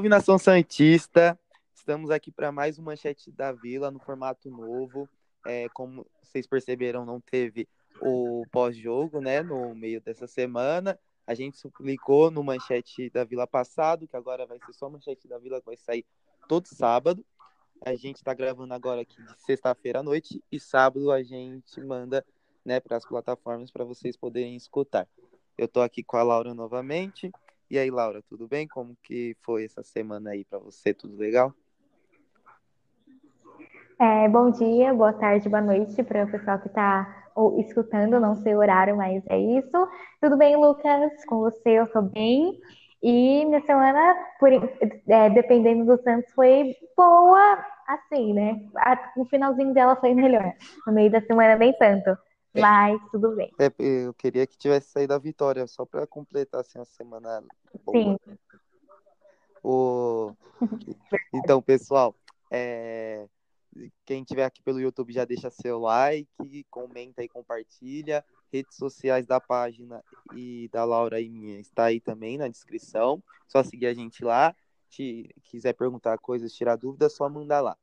Salve nação Santista! Estamos aqui para mais uma manchete da Vila no formato novo. É, como vocês perceberam, não teve o pós-jogo, né, no meio dessa semana. A gente suplicou no manchete da Vila passado, que agora vai ser só manchete da Vila que vai sair todo sábado. A gente está gravando agora aqui de sexta-feira à noite e sábado a gente manda, né, para as plataformas para vocês poderem escutar. Eu estou aqui com a Laura novamente. E aí, Laura, tudo bem? Como que foi essa semana aí para você? Tudo legal? É, bom dia, boa tarde, boa noite para o pessoal que está escutando, não sei o horário, mas é isso. Tudo bem, Lucas? Com você eu estou bem. E minha semana, por, é, dependendo do Santos, foi boa, assim, né? O finalzinho dela foi melhor. No meio da semana, nem tanto. É. Mas tudo bem. É, eu queria que tivesse saído a vitória, só para completar assim, a semana boa. Sim. O... então, pessoal, é... quem tiver aqui pelo YouTube já deixa seu like, comenta e compartilha. Redes sociais da página e da Laura e minha está aí também na descrição. Só seguir a gente lá. Se quiser perguntar coisas, tirar dúvidas, só mandar lá.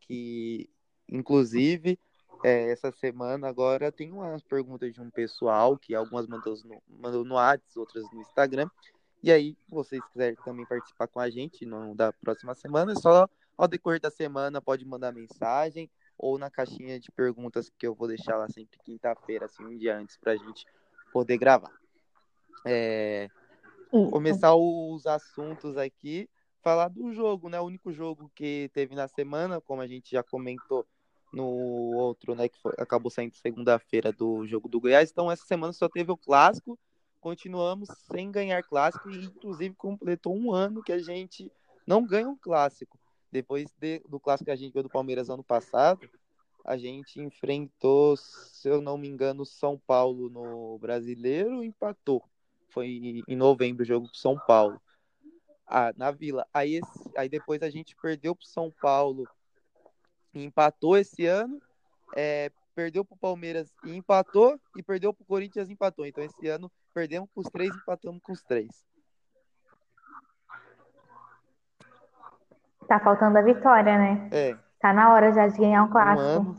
Que, inclusive, é, essa semana agora tem umas perguntas de um pessoal que algumas mandou no, mandou no WhatsApp, outras no Instagram. E aí, se vocês quiserem também participar com a gente no, da próxima semana, é só ao decorrer da semana pode mandar mensagem ou na caixinha de perguntas que eu vou deixar lá sempre quinta-feira, assim, um dia antes, para a gente poder gravar. É, começar os assuntos aqui, falar do jogo, né? O único jogo que teve na semana, como a gente já comentou, no outro, né, que foi, acabou saindo segunda-feira do jogo do Goiás. Então, essa semana só teve o clássico. Continuamos sem ganhar clássico e, inclusive, completou um ano que a gente não ganha um clássico. Depois de, do clássico que a gente ganhou do Palmeiras ano passado, a gente enfrentou, se eu não me engano, São Paulo no Brasileiro empatou. Foi em novembro o jogo com São Paulo. Ah, na Vila. Aí, esse, aí depois a gente perdeu para São Paulo empatou esse ano, é, perdeu para o Palmeiras e empatou, e perdeu para o Corinthians e empatou. Então esse ano perdemos com os três, empatamos com os três. Tá faltando a vitória, né? É. Tá na hora já de ganhar um clássico. Um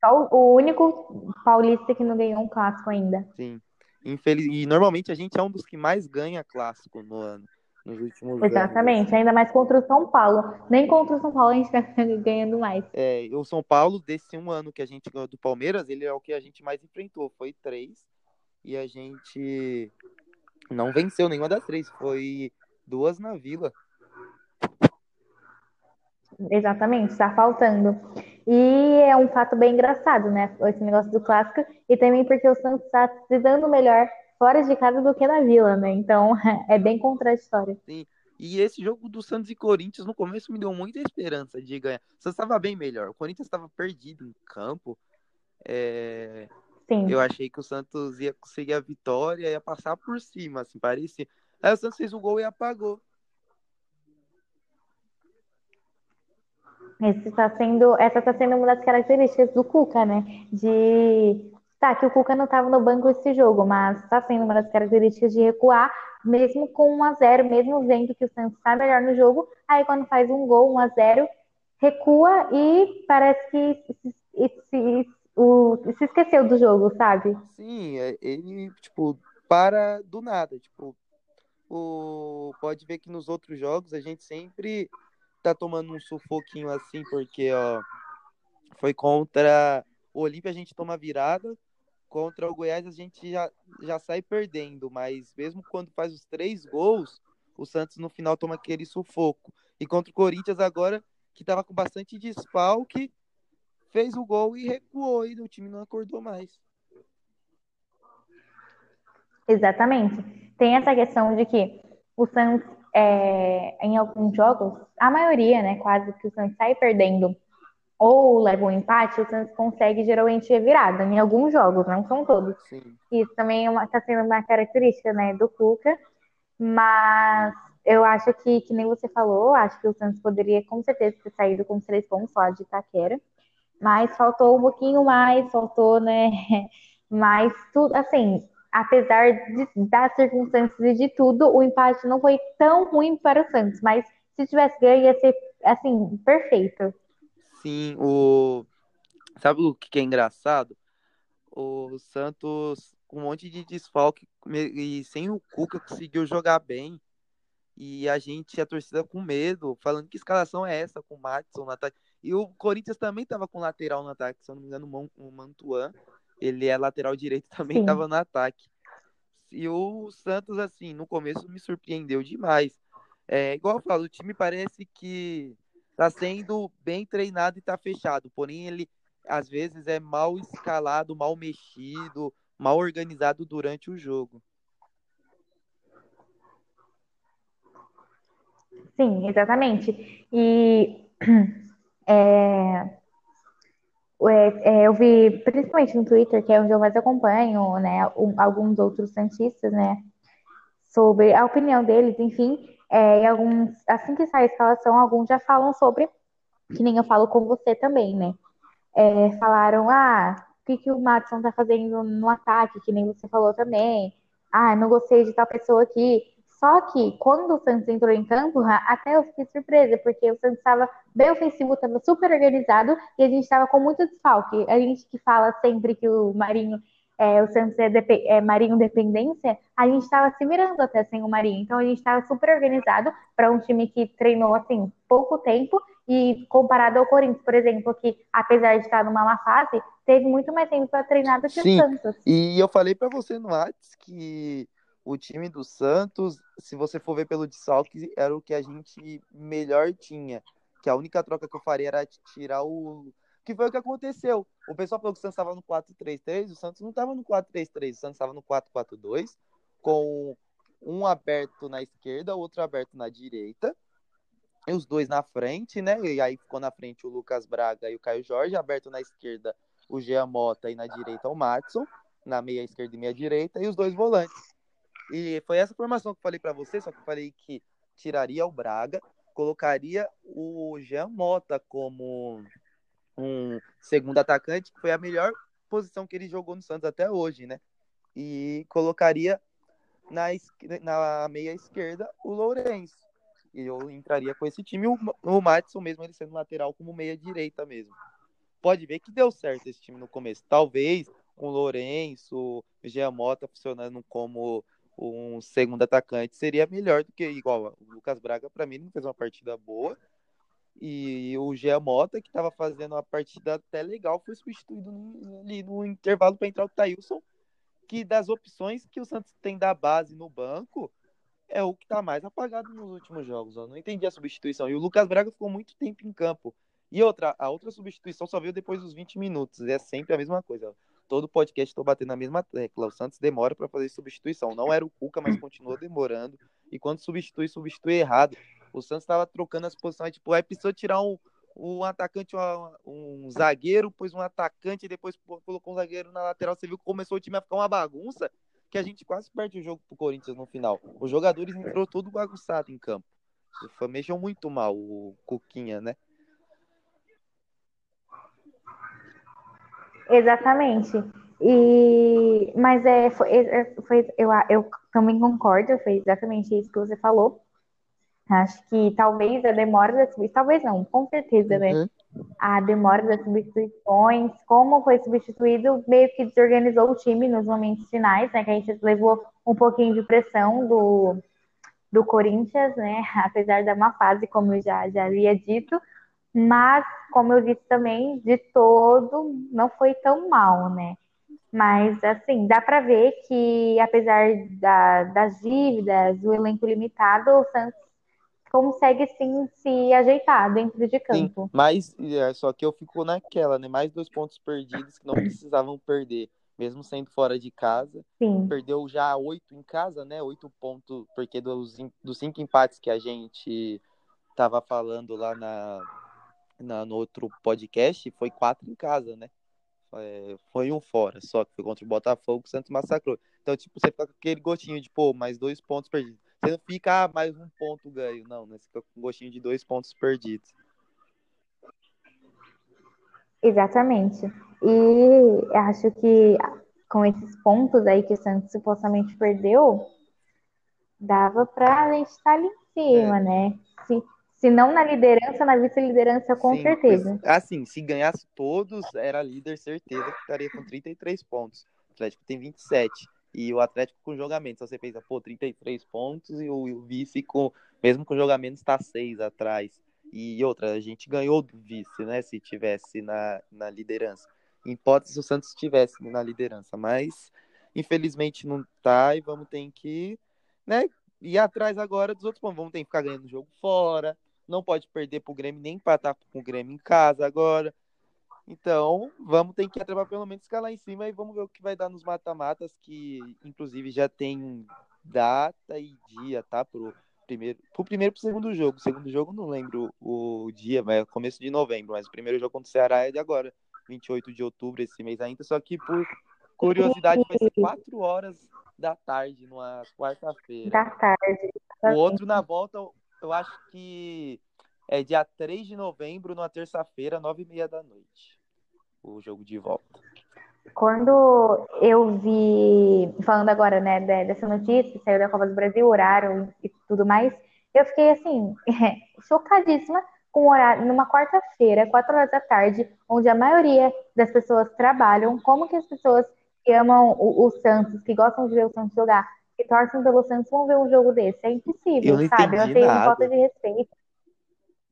Só o, único paulista que não ganhou um clássico ainda. Sim. Infeliz... E normalmente a gente é um dos que mais ganha clássico no ano nos últimos Exatamente, anos. ainda mais contra o São Paulo. Nem contra o São Paulo a gente tá ganhando mais. É, o São Paulo, desse um ano que a gente ganhou do Palmeiras, ele é o que a gente mais enfrentou. Foi três. E a gente não venceu nenhuma das três. Foi duas na Vila. Exatamente, está faltando. E é um fato bem engraçado, né? Esse negócio do clássico. E também porque o Santos está se dando melhor fora de casa do que na Vila, né? Então é bem contraditório. Sim. E esse jogo do Santos e Corinthians no começo me deu muita esperança de ganhar. O Santos estava bem melhor. O Corinthians estava perdido em campo. É... Sim. Eu achei que o Santos ia conseguir a vitória, ia passar por cima, assim, parecia. Aí o Santos fez o gol e apagou. Esse tá sendo, essa está sendo uma das características do Cuca, né? De Tá, que o Cuca não estava no banco esse jogo, mas está sendo uma das características de recuar, mesmo com 1 a 0 mesmo vendo que o Santos está melhor no jogo, aí quando faz um gol 1 a 0 recua e parece que se, se, o, se esqueceu do jogo, sabe? Sim, é, ele, tipo, para do nada, tipo, o, pode ver que nos outros jogos a gente sempre tá tomando um sufoquinho assim, porque, ó, foi contra o Olímpia a gente toma virada, contra o Goiás a gente já, já sai perdendo, mas mesmo quando faz os três gols, o Santos no final toma aquele sufoco. E contra o Corinthians agora, que estava com bastante desfalque, fez o gol e recuou e o time não acordou mais. Exatamente. Tem essa questão de que o Santos, é, em alguns jogos, a maioria, né, quase que o Santos sai perdendo ou leva um empate, o Santos consegue geralmente virada em alguns jogos, não são todos. Sim. Isso também está é sendo uma característica né, do Cuca, mas eu acho que, que nem você falou, acho que o Santos poderia com certeza ter saído com três pontos lá de Itaquera, mas faltou um pouquinho mais, faltou, né, mais tudo, assim, apesar de, das circunstâncias e de tudo, o empate não foi tão ruim para o Santos, mas se tivesse ganho ia ser assim, perfeito. Sim, o sabe o que é engraçado? O Santos com um monte de desfalque e sem o Cuca conseguiu jogar bem. E a gente, a torcida com medo, falando que escalação é essa com o Matson no ataque. E o Corinthians também estava com lateral no ataque, se eu não me engano, o Mantuan, ele é lateral direito, também estava no ataque. E o Santos, assim, no começo me surpreendeu demais. É, igual eu falo, o time parece que está sendo bem treinado e está fechado, porém ele às vezes é mal escalado, mal mexido, mal organizado durante o jogo. Sim, exatamente. E é, é, eu vi, principalmente no Twitter, que é onde eu mais acompanho, né, alguns outros santistas, né, sobre a opinião deles, enfim, é, alguns, assim que sai a escalação, alguns já falam sobre, que nem eu falo com você também, né, é, falaram, ah, o que, que o Madison tá fazendo no ataque, que nem você falou também, ah, não gostei de tal pessoa aqui, só que quando o Santos entrou em campo, até eu fiquei surpresa, porque o Santos estava bem ofensivo, estava super organizado e a gente estava com muito desfalque. A gente que fala sempre que o Marinho, é, o Santos é, é Marinho dependência, a gente estava se mirando até sem o Marinho. Então a gente estava super organizado para um time que treinou assim pouco tempo e comparado ao Corinthians, por exemplo, que apesar de estar numa má fase, teve muito mais tempo para treinar do que Sim. o Santos. E eu falei para você no Whats que o time do Santos, se você for ver pelo desfalque, era o que a gente melhor tinha. Que a única troca que eu faria era tirar o. Que foi o que aconteceu. O pessoal falou que o Santos estava no 4-3-3, o Santos não estava no 4-3-3, o Santos estava no 4-4-2, com um aberto na esquerda, outro aberto na direita, e os dois na frente, né? E aí ficou na frente o Lucas Braga e o Caio Jorge, aberto na esquerda o Jean Mota e na direita o Matson, na meia esquerda e meia direita, e os dois volantes. E foi essa formação que eu falei para você, só que eu falei que tiraria o Braga, colocaria o Jean Mota como um segundo atacante, que foi a melhor posição que ele jogou no Santos até hoje, né? E colocaria na, na meia esquerda o Lourenço. E eu entraria com esse time, o, o Matson mesmo, ele sendo lateral como meia direita mesmo. Pode ver que deu certo esse time no começo. Talvez com o Lourenço, o Jean Mota funcionando como um segundo atacante seria melhor do que igual o Lucas Braga para mim não fez uma partida boa e o Gia Mota que estava fazendo uma partida até legal foi substituído ali no intervalo para entrar o Tailson que das opções que o Santos tem da base no banco é o que está mais apagado nos últimos jogos. Eu não entendi a substituição. E o Lucas Braga ficou muito tempo em campo. E outra, a outra substituição só veio depois dos 20 minutos. É sempre a mesma coisa todo podcast estou batendo na mesma tecla. O Santos demora para fazer substituição. Não era o Cuca, mas continuou demorando. E quando substitui, substitui errado. O Santos estava trocando as posições. Tipo, aí precisou tirar um, um atacante, um, um zagueiro, pôs um atacante, depois colocou um zagueiro na lateral. Você viu que começou o time a ficar uma bagunça, que a gente quase perde o jogo pro Corinthians no final. Os jogadores entrou todo bagunçado em campo. Mexeu muito mal o Cuquinha, né? Exatamente. E, mas é, foi, é, foi, eu, eu também concordo, foi exatamente isso que você falou. Acho que talvez a demora das substituições, talvez não, com certeza, né? uhum. né? A demora das substituições, como foi substituído, meio que desorganizou o time nos momentos finais, né? Que a gente levou um pouquinho de pressão do, do Corinthians, né? Apesar da má fase, como eu já, já havia dito. Mas, como eu disse também, de todo não foi tão mal, né? Mas, assim, dá para ver que, apesar da, das dívidas, do elenco limitado, o Santos consegue sim se ajeitar dentro de campo. Sim, mas é, só que eu fico naquela, né? Mais dois pontos perdidos que não precisavam perder, mesmo sendo fora de casa. Sim. Perdeu já oito em casa, né? Oito pontos, porque dos, dos cinco empates que a gente tava falando lá na, na, no outro podcast, foi quatro em casa, né? É, foi um fora, só que foi contra o Botafogo, o Santos massacrou. Então, tipo, você fica com aquele gostinho de, pô, mais dois pontos perdidos. Você não fica, ah, mais um ponto ganho. Não, né? Você fica com gostinho de dois pontos perdidos. Exatamente. E acho que com esses pontos aí que o Santos supostamente perdeu, dava para a gente estar ali em cima, é. né? Se, se não na liderança, na vice-liderança, com Sim, certeza. Assim, se ganhasse todos, era líder, certeza que estaria com 33 pontos. O Atlético tem 27. E o Atlético com jogamento, você pensa, pô, 33 pontos e o, vice, com, mesmo com jogamento, está 6 atrás. E outra, a gente ganhou do vice, né? Se tivesse na, na liderança. Em hipótese, o Santos estivesse na liderança. Mas, infelizmente, não tá e vamos ter que né, ir atrás agora dos outros pontos. Vamos ter que ficar ganhando jogo fora. Não pode perder pro Grêmio, nem empatar com o Grêmio em casa agora. Então, vamos ter que atrapalhar pelo menos ficar lá em cima e vamos ver o que vai dar nos mata-matas, que inclusive já tem data e dia, tá? Pro primeiro, pro primeiro e pro segundo jogo. O segundo jogo não lembro o dia, mas é começo de novembro, mas o primeiro jogo contra o Ceará é de agora, 28 de outubro, esse mês ainda, só que por curiosidade vai ser 4 horas da tarde, numa quarta-feira. Da tarde. O outro na volta, eu acho que é dia 3 de novembro, numa terça-feira, 9 e meia da noite. O jogo de volta. Quando eu vi, falando agora, né, dessa notícia que saiu da Copa do Brasil, horário e tudo mais, eu fiquei assim, chocadíssima com o horário, numa quarta-feira, 4 horas da tarde, onde a maioria das pessoas trabalham, como que as pessoas que amam o, o Santos, que gostam de ver o Santos jogar, que torcem pelo Santos, vão ver um jogo desse? É impossível, eu sabe? Eu achei nada. uma falta de respeito.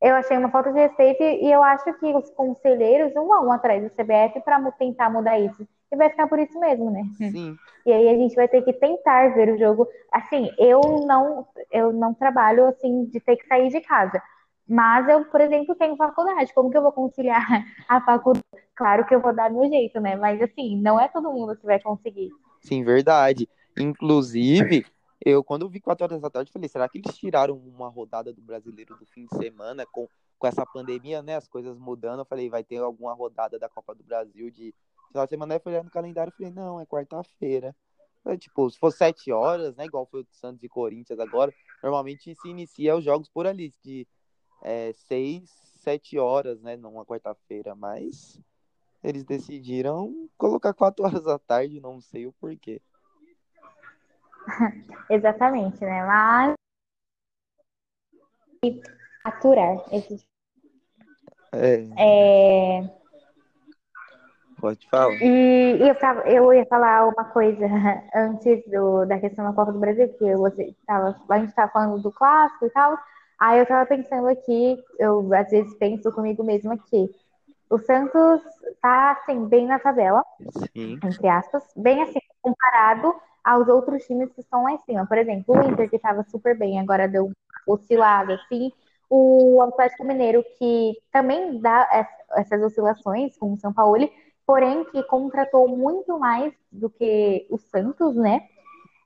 Eu achei uma falta de respeito e eu acho que os conselheiros não vão atrás do CBF para tentar mudar isso. E vai ficar por isso mesmo, né? Sim. E aí a gente vai ter que tentar ver o jogo. Assim, eu não, eu não trabalho assim de ter que sair de casa. Mas eu, por exemplo, tenho faculdade. Como que eu vou conciliar a faculdade? Claro que eu vou dar meu jeito, né? Mas assim, não é todo mundo que vai conseguir. Sim, verdade. Inclusive, eu, quando eu vi 4 horas da tarde, falei, será que eles tiraram uma rodada do brasileiro do fim de semana com, com essa pandemia, né? As coisas mudando. Eu falei, vai ter alguma rodada da Copa do Brasil de final de semana. Eu fui olhar no calendário e falei, não, é quarta-feira. Tipo, se for 7 horas, né? Igual foi o Santos e Corinthians agora, normalmente se inicia os jogos por ali, de é, 6, 7 horas, né? Numa quarta-feira, mas eles decidiram colocar 4 horas da tarde, não sei o porquê. Exatamente, né? Mas aturar esses. É. É... Pode falar. E, e eu, tava, eu ia falar uma coisa antes do, da questão da Copa do Brasil, que você tava, a gente estava falando do clássico e tal. Aí eu tava pensando aqui, eu às vezes penso comigo mesmo aqui. O Santos tá assim, bem na tabela, Sim. entre aspas, bem assim, comparado aos outros times que estão lá em cima. Por exemplo, o Inter, que estava super bem, agora deu oscilada, assim. O Atlético Mineiro, que também dá essas oscilações, como o São Paulo, porém que contratou muito mais do que o Santos, né?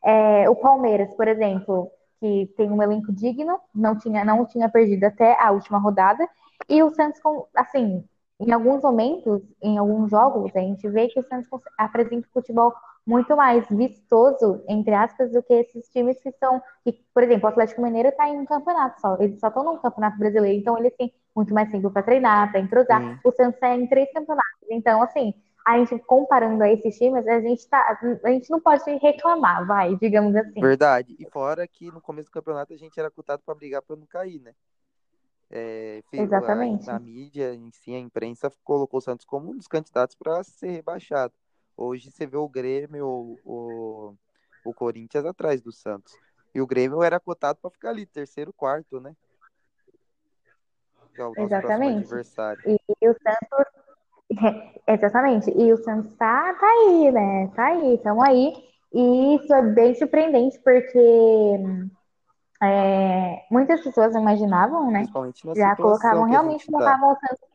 É, o Palmeiras, por exemplo, que tem um elenco digno, não tinha, não tinha perdido até a última rodada. E o Santos, assim, em alguns momentos, em alguns jogos, a gente vê que o Santos apresenta futebol muito mais vistoso, entre aspas, do que esses times que são, que, por exemplo, o Atlético Mineiro está em um campeonato só, eles só estão no campeonato brasileiro, então eles têm muito mais tempo para treinar, para entrosar. Sim. O Santos está em três campeonatos, então assim, a gente comparando a esses times, a gente tá, a gente não pode reclamar, vai, digamos assim. Verdade. E fora que no começo do campeonato a gente era cotado para brigar para não cair, né? É, Exatamente. A, a mídia em si, a imprensa colocou o Santos como um dos candidatos para ser rebaixado. Hoje você vê o Grêmio, o, o, o Corinthians atrás do Santos. E o Grêmio era cotado para ficar ali, terceiro, quarto, né? É Exatamente. E, e, o Santos. Exatamente. E o Santos tá, tá aí, né? Tá aí, estamos aí. E isso é bem surpreendente, porque é, muitas pessoas imaginavam, né? Já colocavam, realmente tá. colocavam o Santos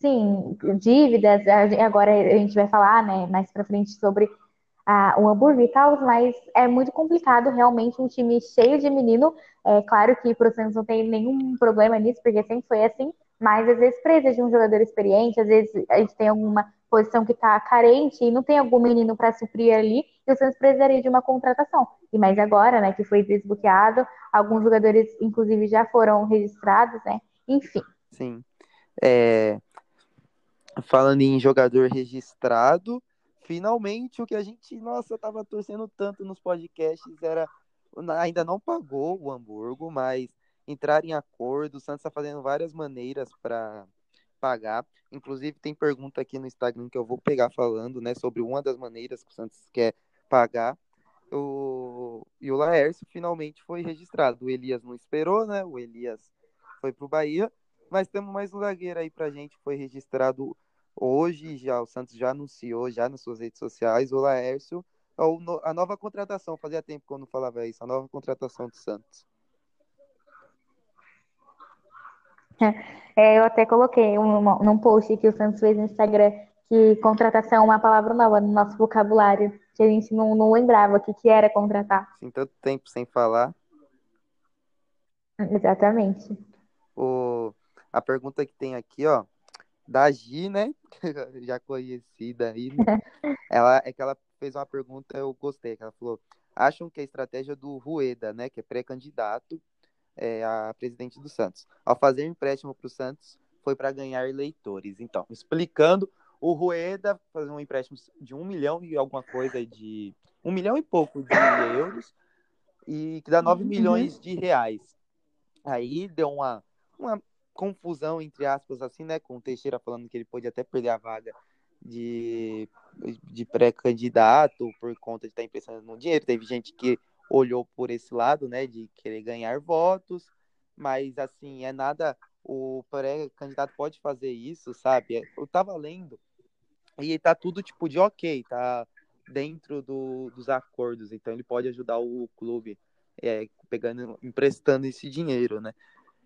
sim, dívidas, agora a gente vai falar, né, mais pra frente sobre a, o hambúrguer e tal, mas é muito complicado realmente um time cheio de menino. É claro que pro Santos não tem nenhum problema nisso, porque sempre foi assim, mas às vezes precisa de um jogador experiente, às vezes a gente tem alguma posição que está carente e não tem algum menino para suprir ali, e o Santos precisaria de uma contratação. E mais agora, né, que foi desbloqueado, alguns jogadores, inclusive, já foram registrados, né? Enfim. Sim. É... Falando em jogador registrado, finalmente o que a gente, nossa, tava torcendo tanto nos podcasts era ainda não pagou o Hamburgo, mas entrar em acordo. O Santos está fazendo várias maneiras para pagar. Inclusive, tem pergunta aqui no Instagram que eu vou pegar falando, né, sobre uma das maneiras que o Santos quer pagar. O... E o Laércio finalmente foi registrado. O Elias não esperou, né? O Elias foi para o Bahia. Mas temos mais um zagueiro aí para gente. Foi registrado hoje, já o Santos já anunciou já nas suas redes sociais. O Laércio, a nova contratação. Fazia tempo que eu não falava isso. A nova contratação do Santos. É, eu até coloquei um, num post que o Santos fez no Instagram que contratação é uma palavra nova no nosso vocabulário, que a gente não, não lembrava o que, que era contratar. Sim, tanto tempo sem falar. Exatamente. O, a pergunta que tem aqui, ó, da Gi, né? Já conhecida aí. Né? ela, é que ela fez uma pergunta, eu gostei, que ela falou: acham que a estratégia do Rueda, né, que é pré-candidato, é, a presidente do Santos. Ao fazer empréstimo para o Santos, foi para ganhar eleitores. Então, explicando, o Rueda fazendo um empréstimo de um milhão e alguma coisa de. um milhão e pouco de euros, e que dá nove uhum. milhões de reais. Aí deu uma, uma confusão, entre aspas, assim, né? Com o Teixeira falando que ele pode até perder a vaga de, de pré-candidato por conta de estar emprestando no dinheiro. Teve gente que olhou por esse lado, né, de querer ganhar votos, mas assim, é nada, o pré-candidato pode fazer isso, sabe? É, eu tava lendo e tá tudo tipo de ok, tá dentro do, dos acordos, então ele pode ajudar o clube é, pegando, emprestando esse dinheiro, né?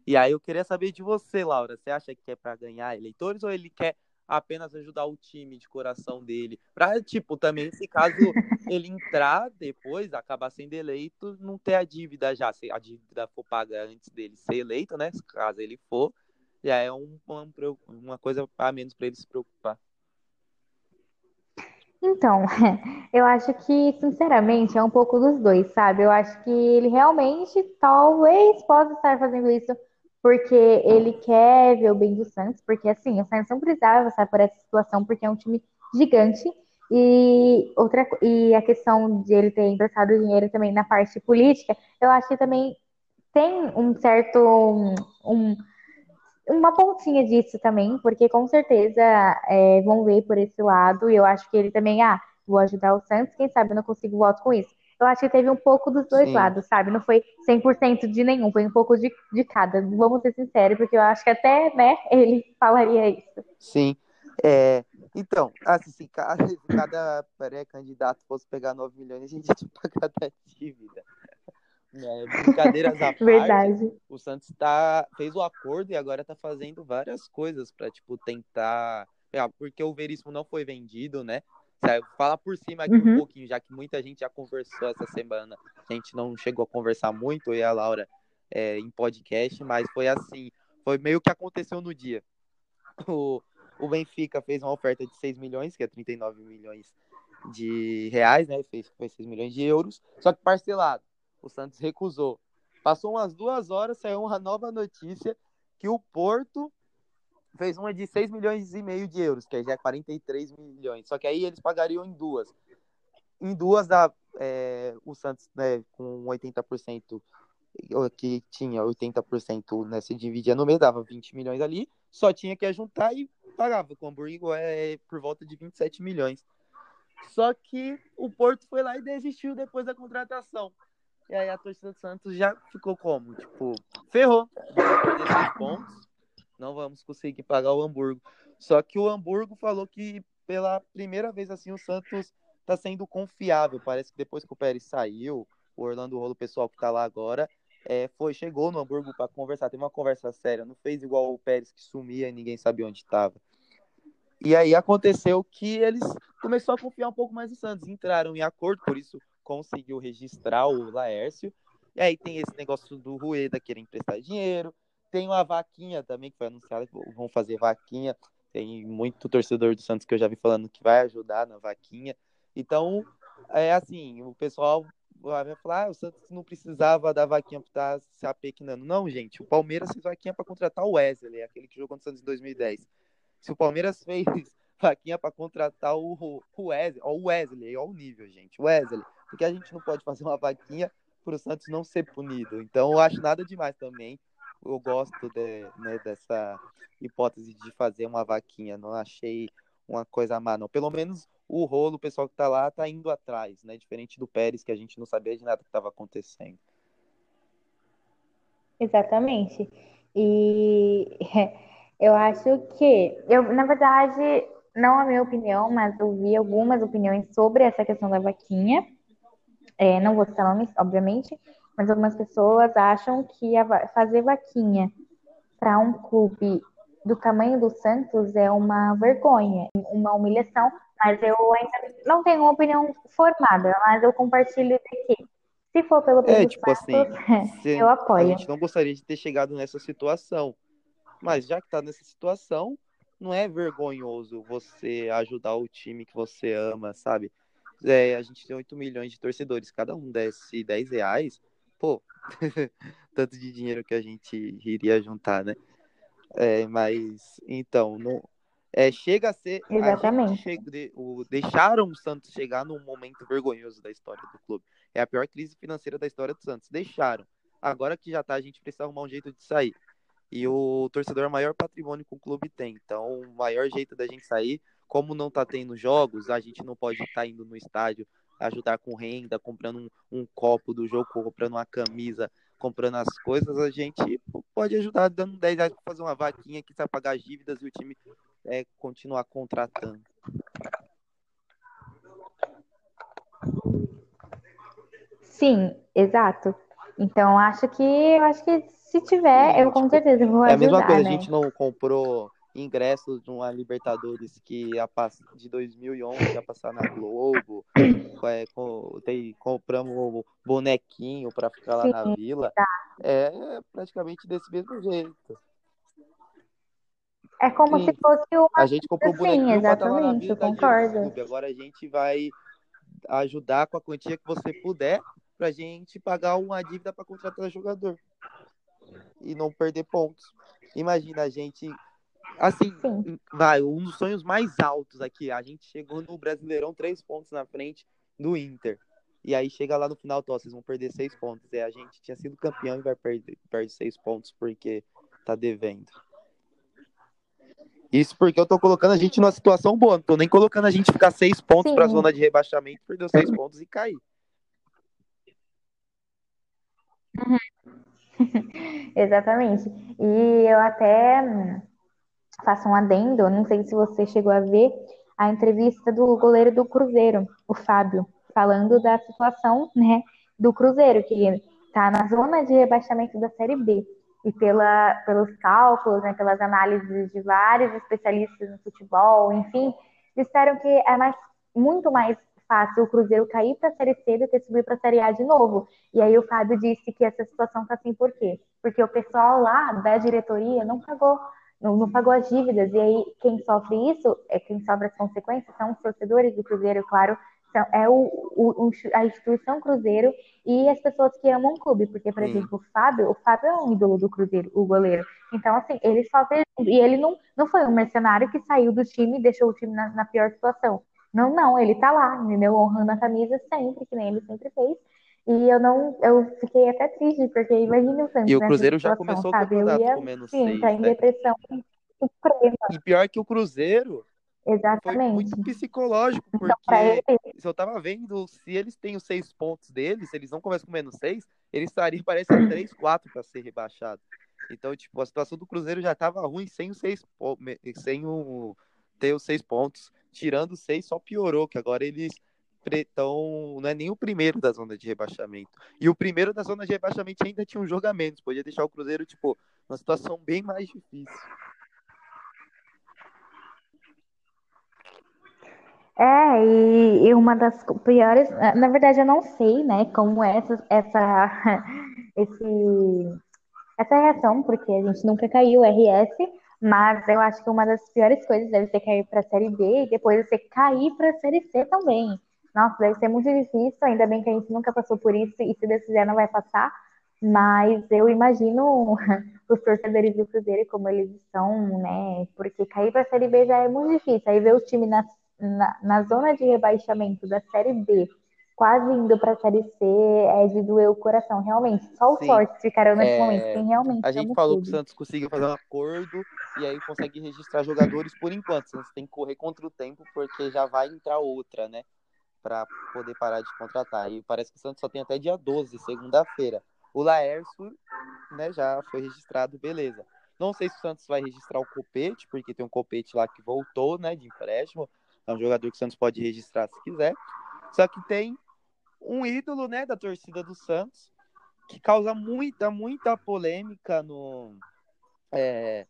E aí eu queria saber de você, Laura, você acha que é para ganhar eleitores ou ele quer apenas ajudar o time de coração dele. Pra, tipo, também, se caso ele entrar depois, acabar sendo eleito, não ter a dívida já. Se a dívida for paga antes dele ser eleito, né? Caso ele for, já é um, uma, uma coisa a menos para ele se preocupar. Então, eu acho que, sinceramente, é um pouco dos dois, sabe? Eu acho que ele realmente talvez possa estar fazendo isso porque ele quer ver o bem do Santos, porque assim, o Santos não precisava passar por essa situação, porque é um time gigante. E, outra, e a questão de ele ter emprestado dinheiro também na parte política, eu acho que também tem um certo. Um, uma pontinha disso também, porque com certeza é, vão ver por esse lado, e eu acho que ele também, ah, vou ajudar o Santos, quem sabe eu não consigo voto com isso eu acho que teve um pouco dos dois Sim. lados, sabe? Não foi 100% de nenhum, foi um pouco de, de cada. Vamos ser sinceros, porque eu acho que até, né, ele falaria isso. Sim. É, então, assim, se cada, se cada pré-candidato fosse pegar 9 milhões, a gente ia pagar da dívida. É, brincadeiras à parte, Verdade. o Santos tá, fez o acordo e agora tá fazendo várias coisas para tipo, tentar. Porque o Veríssimo não foi vendido, né? Fala por cima aqui uhum. um pouquinho, já que muita gente já conversou essa semana. A gente não chegou a conversar muito, eu e a Laura, é, em podcast, mas foi assim, foi meio que aconteceu no dia. O, o Benfica fez uma oferta de 6 milhões, que é 39 milhões de reais, né? Fez, foi 6 milhões de euros, só que parcelado. O Santos recusou. Passou umas duas horas, saiu uma nova notícia que o Porto fez uma de 6 milhões e meio de euros, que já é 43 milhões. Só que aí eles pagariam em duas. Em duas, dá, é, o Santos, né, com 80%, que tinha 80%, né, se dividia no meio, dava 20 milhões ali, só tinha que juntar e pagava. Com o Hamburgo é por volta de 27 milhões. Só que o Porto foi lá e desistiu depois da contratação. E aí a torcida do Santos já ficou como? Tipo, ferrou. Pontos não vamos conseguir pagar o Hamburgo. Só que o Hamburgo falou que pela primeira vez assim o Santos está sendo confiável. Parece que depois que o Pérez saiu, o Orlando Rolo, o pessoal que está lá agora, é, foi chegou no Hamburgo para conversar, teve uma conversa séria, não fez igual o Pérez que sumia e ninguém sabia onde estava. E aí aconteceu que eles começaram a confiar um pouco mais no Santos, entraram em acordo, por isso conseguiu registrar o Laércio. E aí tem esse negócio do Rueda querer emprestar dinheiro, tem uma vaquinha também que foi anunciada, que vão fazer vaquinha. Tem muito torcedor do Santos que eu já vi falando que vai ajudar na vaquinha. Então, é assim, o pessoal vai falar, ah, o Santos não precisava da vaquinha para estar se apequenando. Não, gente, o Palmeiras fez vaquinha para contratar o Wesley, aquele que jogou no Santos em 2010. Se o Palmeiras fez vaquinha para contratar o, o Wesley, ó, o Wesley, ó o nível, gente, Wesley, porque a gente não pode fazer uma vaquinha para o Santos não ser punido. Então eu acho nada demais também. Eu gosto de, né, dessa hipótese de fazer uma vaquinha. Não achei uma coisa má, não. Pelo menos o rolo, o pessoal que tá lá, tá indo atrás, né? Diferente do Pérez, que a gente não sabia de nada que estava acontecendo. Exatamente. E eu acho que, eu, na verdade, não a minha opinião, mas eu vi algumas opiniões sobre essa questão da vaquinha. É, não vou citar nomes, obviamente, mas algumas pessoas acham que fazer vaquinha para um clube do tamanho do Santos é uma vergonha, uma humilhação, mas eu ainda não tenho uma opinião formada, mas eu compartilho de que se for pelo é, tipo assim, eu apoio. A gente não gostaria de ter chegado nessa situação, mas já que está nessa situação, não é vergonhoso você ajudar o time que você ama, sabe? É, a gente tem 8 milhões de torcedores, cada um desse 10 reais, pô, tanto de dinheiro que a gente iria juntar, né? É, mas, então, não, é, chega a ser. Exatamente. A chega, o, deixaram o Santos chegar num momento vergonhoso da história do clube. É a pior crise financeira da história do Santos. Deixaram. Agora que já tá, a gente precisa arrumar um jeito de sair. E o torcedor é o maior patrimônio que o clube tem. Então, o maior jeito da gente sair, como não tá tendo jogos, a gente não pode estar tá indo no estádio ajudar com renda, comprando um, um copo do jogo, comprando uma camisa, comprando as coisas, a gente pode ajudar dando 10 reais para fazer uma vaquinha que vai pagar as dívidas e o time é, continuar contratando. Sim, exato. Então acho que eu acho que se tiver, eu com certeza vou ajudar. É a mesma coisa, né? a gente não comprou ingressos de uma Libertadores que passar, de 2011 ia passar na Globo. É, com, tem, compramos bonequinho para ficar lá Sim, na vila. Tá. É praticamente desse mesmo jeito. É como Sim. se fosse uma. A gente comprou um bonequinho estar lá na vila. Concordo. Agora a gente vai ajudar com a quantia que você puder para a gente pagar uma dívida para contratar jogador e não perder pontos. Imagina a gente Assim, Sim. vai, um dos sonhos mais altos aqui. A gente chegou no Brasileirão três pontos na frente do Inter. E aí chega lá no final, tô, vocês vão perder seis pontos. E a gente tinha sido campeão e vai perder perde seis pontos porque tá devendo. Isso porque eu tô colocando a gente numa situação boa. Não tô nem colocando a gente ficar seis pontos Sim. pra zona de rebaixamento, perdeu seis pontos e cair. Uhum. Exatamente. E eu até faço um adendo, não sei se você chegou a ver a entrevista do goleiro do Cruzeiro, o Fábio, falando da situação, né, do Cruzeiro, que está na zona de rebaixamento da Série B. E pela, pelos cálculos, né, pelas análises de vários especialistas no futebol, enfim, disseram que é mais, muito mais fácil o Cruzeiro cair para a Série C do que subir para a Série A de novo. E aí o Fábio disse que essa situação está assim por quê? Porque o pessoal lá da diretoria não pagou não, não, pagou as dívidas, e aí quem sofre isso, é quem sofre as consequências, são os torcedores do Cruzeiro, claro, são, é o, o, a instituição Cruzeiro e as pessoas que amam o clube, porque, por Sim. exemplo, o Fábio, o Fábio é um ídolo do Cruzeiro, o goleiro. Então, assim, ele sofre, e ele não, não foi um mercenário que saiu do time e deixou o time na, na pior situação. Não, não, ele tá lá, entendeu? Honrando a camisa sempre, que nem ele sempre fez. E eu não, eu fiquei até triste, porque imagina o Santos. E o Cruzeiro já começou sabe? o campeonato ia, com menos sim, seis, tá em né? depressão suprema. E pior que o Cruzeiro Exatamente. foi muito psicológico, então, porque então, se eu tava vendo, se eles têm os seis pontos deles, se eles não começam com menos seis, eles estariam, parece, a três, quatro para ser rebaixado. Então, tipo, a situação do Cruzeiro já tava ruim sem os seis sem o ter os seis pontos. Tirando os seis, só piorou, que agora eles então não é nem o primeiro da zona de rebaixamento. E o primeiro da zona de rebaixamento ainda tinha um menos, podia deixar o Cruzeiro, tipo, numa situação bem mais difícil. É, e, e, uma das piores, na verdade eu não sei, né, como é essa, essa, esse, essa reação, porque a gente nunca caiu RS, mas eu acho que uma das piores coisas deve ser cair para a Série B e depois você cair para a Série C também. Nossa, deve ser muito difícil, ainda bem que a gente nunca passou por isso e se Deus quiser não vai passar. Mas eu imagino os torcedores do Cruzeiro como eles são, né? Porque cair para a Série B já é muito difícil. Aí ver o time na, na, na zona de rebaixamento da Série B, quase indo para a Série C, é de doer o coração, realmente. Só os fortes ficaram nesse é... momento, quem realmente A gente falou que o Santos conseguiu fazer um acordo e aí consegue registrar jogadores por enquanto. O Santos tem que correr contra o tempo porque já vai entrar outra, né? Para poder parar de contratar. E parece que o Santos só tem até dia 12, segunda-feira. O Laércio, né, já foi registrado, beleza. Não sei se o Santos vai registrar o Copete, porque tem um Copete lá que voltou, né, de empréstimo. É um jogador que o Santos pode registrar se quiser. Só que tem um ídolo, né, da torcida do Santos, que causa muita, muita polêmica no. É,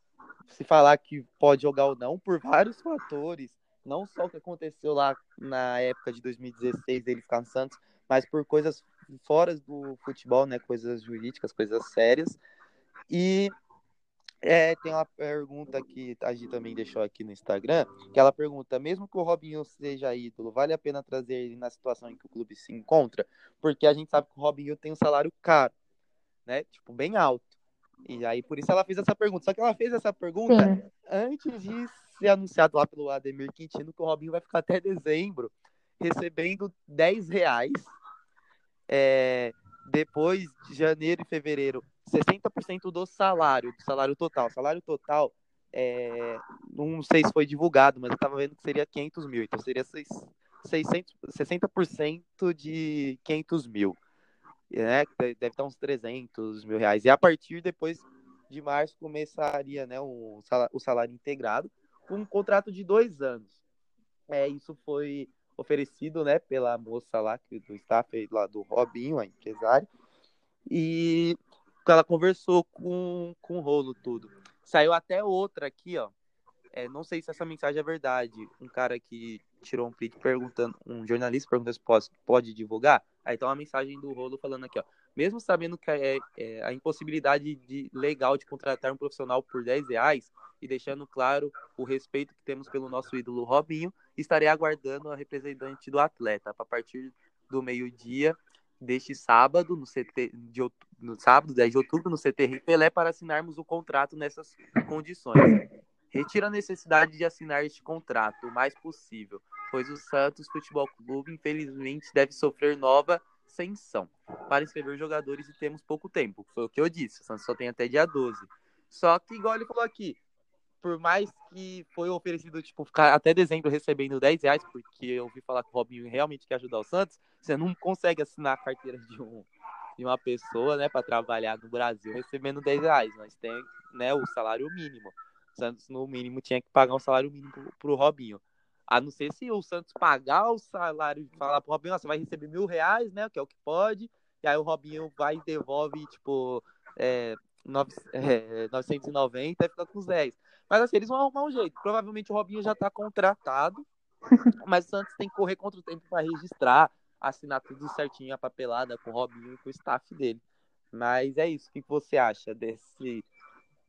se falar que pode jogar ou não, por vários fatores. Não só o que aconteceu lá na época de 2016 dele ficar no Santos, mas por coisas fora do futebol, né? Coisas jurídicas, coisas sérias. E é, tem uma pergunta que a Gi também deixou aqui no Instagram, que ela pergunta, mesmo que o Robinho seja ídolo, vale a pena trazer ele na situação em que o clube se encontra? Porque a gente sabe que o Robinho tem um salário caro, né? Tipo, bem alto. E aí, por isso ela fez essa pergunta. Só que ela fez essa pergunta Sim. antes de ser anunciado lá pelo Ademir Quintino que o Robinho vai ficar até dezembro recebendo 10 reais é, depois de janeiro e fevereiro, 60% do salário, do salário total. Salário total, é, não sei se foi divulgado, mas eu estava vendo que seria 500 mil, então seria 600, 60% de 500 mil. Né? Deve estar uns 300 mil reais. E a partir depois de março começaria né, o, salário, o salário integrado, um contrato de dois anos. É, isso foi oferecido, né, pela moça lá do staff lá do Robinho, a empresária, e ela conversou com, com o rolo tudo. Saiu até outra aqui, ó. É, não sei se essa mensagem é verdade. Um cara que tirou um print perguntando, um jornalista perguntando se pode, pode divulgar. Aí tá uma mensagem do rolo falando aqui, ó. Mesmo sabendo que é, é, a impossibilidade de, legal de contratar um profissional por 10 reais e deixando claro o respeito que temos pelo nosso ídolo Robinho, estarei aguardando a representante do atleta para partir do meio-dia deste sábado, no, CT, de, no sábado, 10 de outubro, no CT Pelé, para assinarmos o contrato nessas condições. Retira a necessidade de assinar este contrato o mais possível, pois o Santos Futebol Clube, infelizmente, deve sofrer nova sanção para inscrever jogadores e temos pouco tempo. Foi o que eu disse, o Santos só tem até dia 12. Só que, igual ele falou aqui, por mais que foi oferecido, tipo, ficar até dezembro recebendo 10 reais, porque eu ouvi falar que o Robinho realmente quer ajudar o Santos, você não consegue assinar a carteira de, um, de uma pessoa, né, para trabalhar no Brasil recebendo 10 reais. Nós tem, né, o salário mínimo. O Santos, no mínimo, tinha que pagar um salário mínimo pro, pro Robinho. A não ser se o Santos pagar o salário e falar pro Robinho, você vai receber mil reais, né, que é o que pode, e aí o Robinho vai e devolve, tipo, é, 9, é, 990 e fica com os 10. Mas assim, eles vão arrumar um jeito. Provavelmente o Robinho já está contratado, mas o Santos tem que correr contra o tempo para registrar, assinar tudo certinho, a papelada com o Robinho e com o staff dele. Mas é isso. O que você acha desse,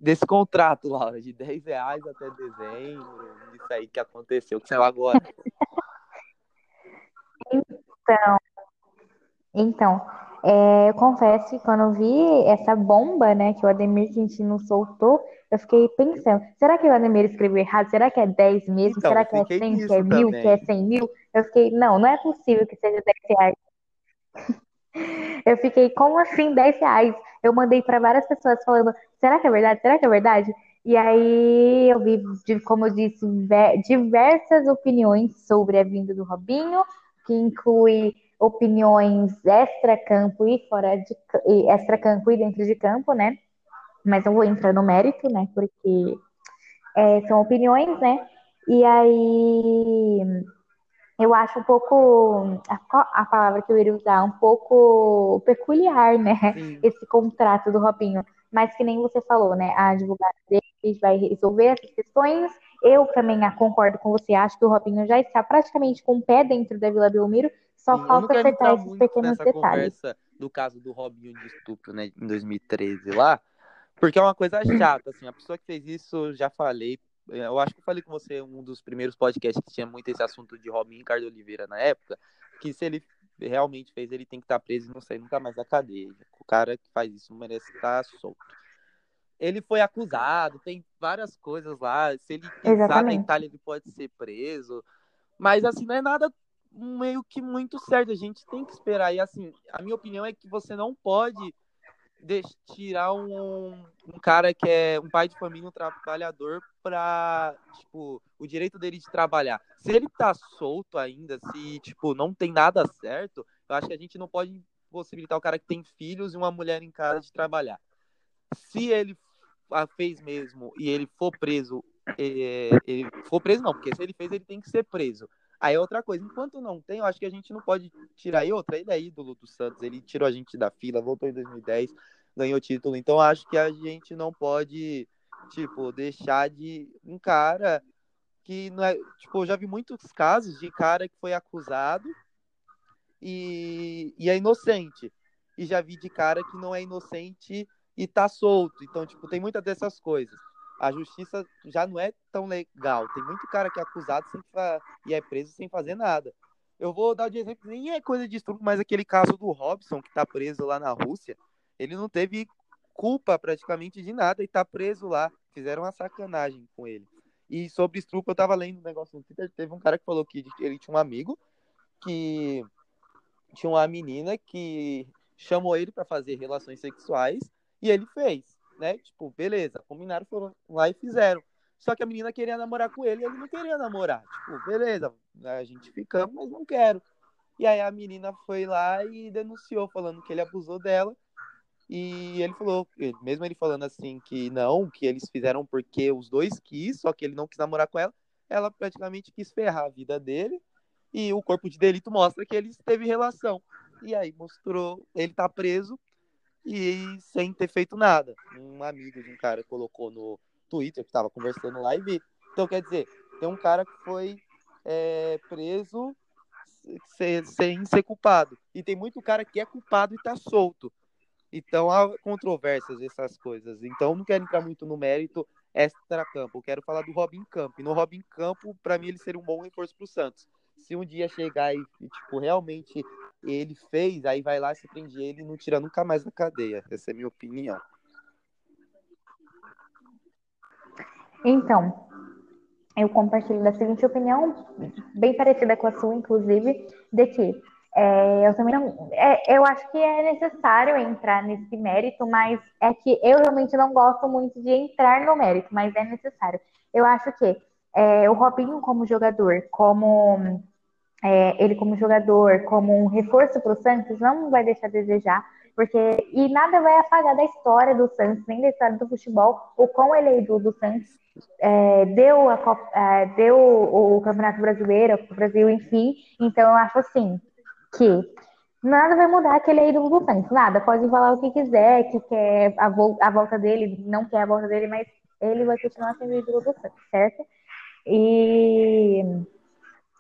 desse contrato, Laura, de 10 reais até dezembro? Isso aí que aconteceu, que saiu agora. Então, então é, eu confesso que quando eu vi essa bomba, né, que o Ademir Quintino soltou, eu fiquei pensando, será que o Ademir escreveu errado? Será que é 10 mesmo? Então, será que é 100, que é mil, que é 100 mil? Eu fiquei, não, não é possível que seja 10 reais. Eu fiquei, como assim 10 reais? Eu mandei para várias pessoas falando, será que é verdade? Será que é verdade? E aí eu vi, como eu disse, diversas opiniões sobre a vinda do Robinho, que inclui opiniões extra-campo e fora de extra-campo e dentro de campo, né? Mas eu vou entrar no mérito, né? Porque é, são opiniões, né? E aí eu acho um pouco a, a, palavra que eu iria usar um pouco peculiar, né? Sim. Esse contrato do Robinho. Mas que nem você falou, né? A advogada dele vai resolver essas questões. Eu também concordo com você. Acho que o Robinho já está praticamente com o pé dentro da Vila Belmiro só Sim, falta acertar esses pequenos detalhes. Conversa do caso do Robinho de estupro, né, em 2013 lá, porque é uma coisa chata, assim, a pessoa que fez isso, já falei, eu acho que eu falei com você um dos primeiros podcasts que tinha muito esse assunto de Robinho e Ricardo Oliveira na época, que se ele realmente fez, ele tem que estar tá preso e não sair nunca mais da cadeia. O cara que faz isso merece estar solto. Ele foi acusado, tem várias coisas lá. Se ele pisar na Itália, ele pode ser preso. Mas, assim, não é nada meio que muito certo. A gente tem que esperar. E, assim, a minha opinião é que você não pode tirar um, um cara que é um pai de família, um trabalhador, para tipo, o direito dele de trabalhar. Se ele tá solto ainda, se, tipo, não tem nada certo, eu acho que a gente não pode possibilitar o cara que tem filhos e uma mulher em casa de trabalhar. Se ele fez mesmo e ele for preso, é, ele for preso não, porque se ele fez, ele tem que ser preso. Aí é outra coisa, enquanto não tem, eu acho que a gente não pode tirar. E outra, ele é ídolo do Santos, ele tirou a gente da fila, voltou em 2010, ganhou título. Então acho que a gente não pode, tipo, deixar de um cara que não é. Tipo, eu já vi muitos casos de cara que foi acusado e, e é inocente. E já vi de cara que não é inocente e tá solto. Então, tipo, tem muitas dessas coisas a justiça já não é tão legal. Tem muito cara que é acusado sem e é preso sem fazer nada. Eu vou dar de exemplo, nem é coisa de estupro, mas aquele caso do Robson, que tá preso lá na Rússia, ele não teve culpa praticamente de nada e tá preso lá. Fizeram uma sacanagem com ele. E sobre estupro, eu tava lendo um negócio no Twitter, teve um cara que falou que ele tinha um amigo que tinha uma menina que chamou ele para fazer relações sexuais e ele fez né? Tipo, beleza, combinaram, foram lá e fizeram. Só que a menina queria namorar com ele e ele não queria namorar. Tipo, beleza, a gente ficamos, mas não quero. E aí a menina foi lá e denunciou, falando que ele abusou dela. E ele falou, mesmo ele falando assim que não, que eles fizeram porque os dois quis, só que ele não quis namorar com ela, ela praticamente quis ferrar a vida dele. E o corpo de delito mostra que eles teve relação. E aí mostrou, ele tá preso e sem ter feito nada. Um amigo de um cara colocou no Twitter que estava conversando lá e vi. Então, quer dizer, tem um cara que foi é, preso sem, sem ser culpado. E tem muito cara que é culpado e está solto. Então há controvérsias essas coisas. Então não quero entrar muito no mérito extra-campo. Quero falar do Robin Campo. E no Robin Campo, para mim, ele seria um bom reforço para o Santos. Se um dia chegar e, tipo, realmente ele fez, aí vai lá, se prende ele e não tira nunca mais da cadeia. Essa é a minha opinião. Então, eu compartilho da seguinte opinião, bem parecida com a sua, inclusive, de que é, eu também não. É, eu acho que é necessário entrar nesse mérito, mas é que eu realmente não gosto muito de entrar no mérito, mas é necessário. Eu acho que é, o Robinho como jogador, como é, ele como jogador, como um reforço para o Santos, não vai deixar a desejar, porque e nada vai apagar da história do Santos, nem da história do futebol, o quão ele é ídolo do Santos, é, deu, a, é, deu o Campeonato Brasileiro, o Brasil, enfim. Então eu acho assim que nada vai mudar que ele é ídolo do Santos, nada. Pode falar o que quiser, que quer a, a volta dele, não quer a volta dele, mas ele vai continuar sendo ídolo do Santos, certo? E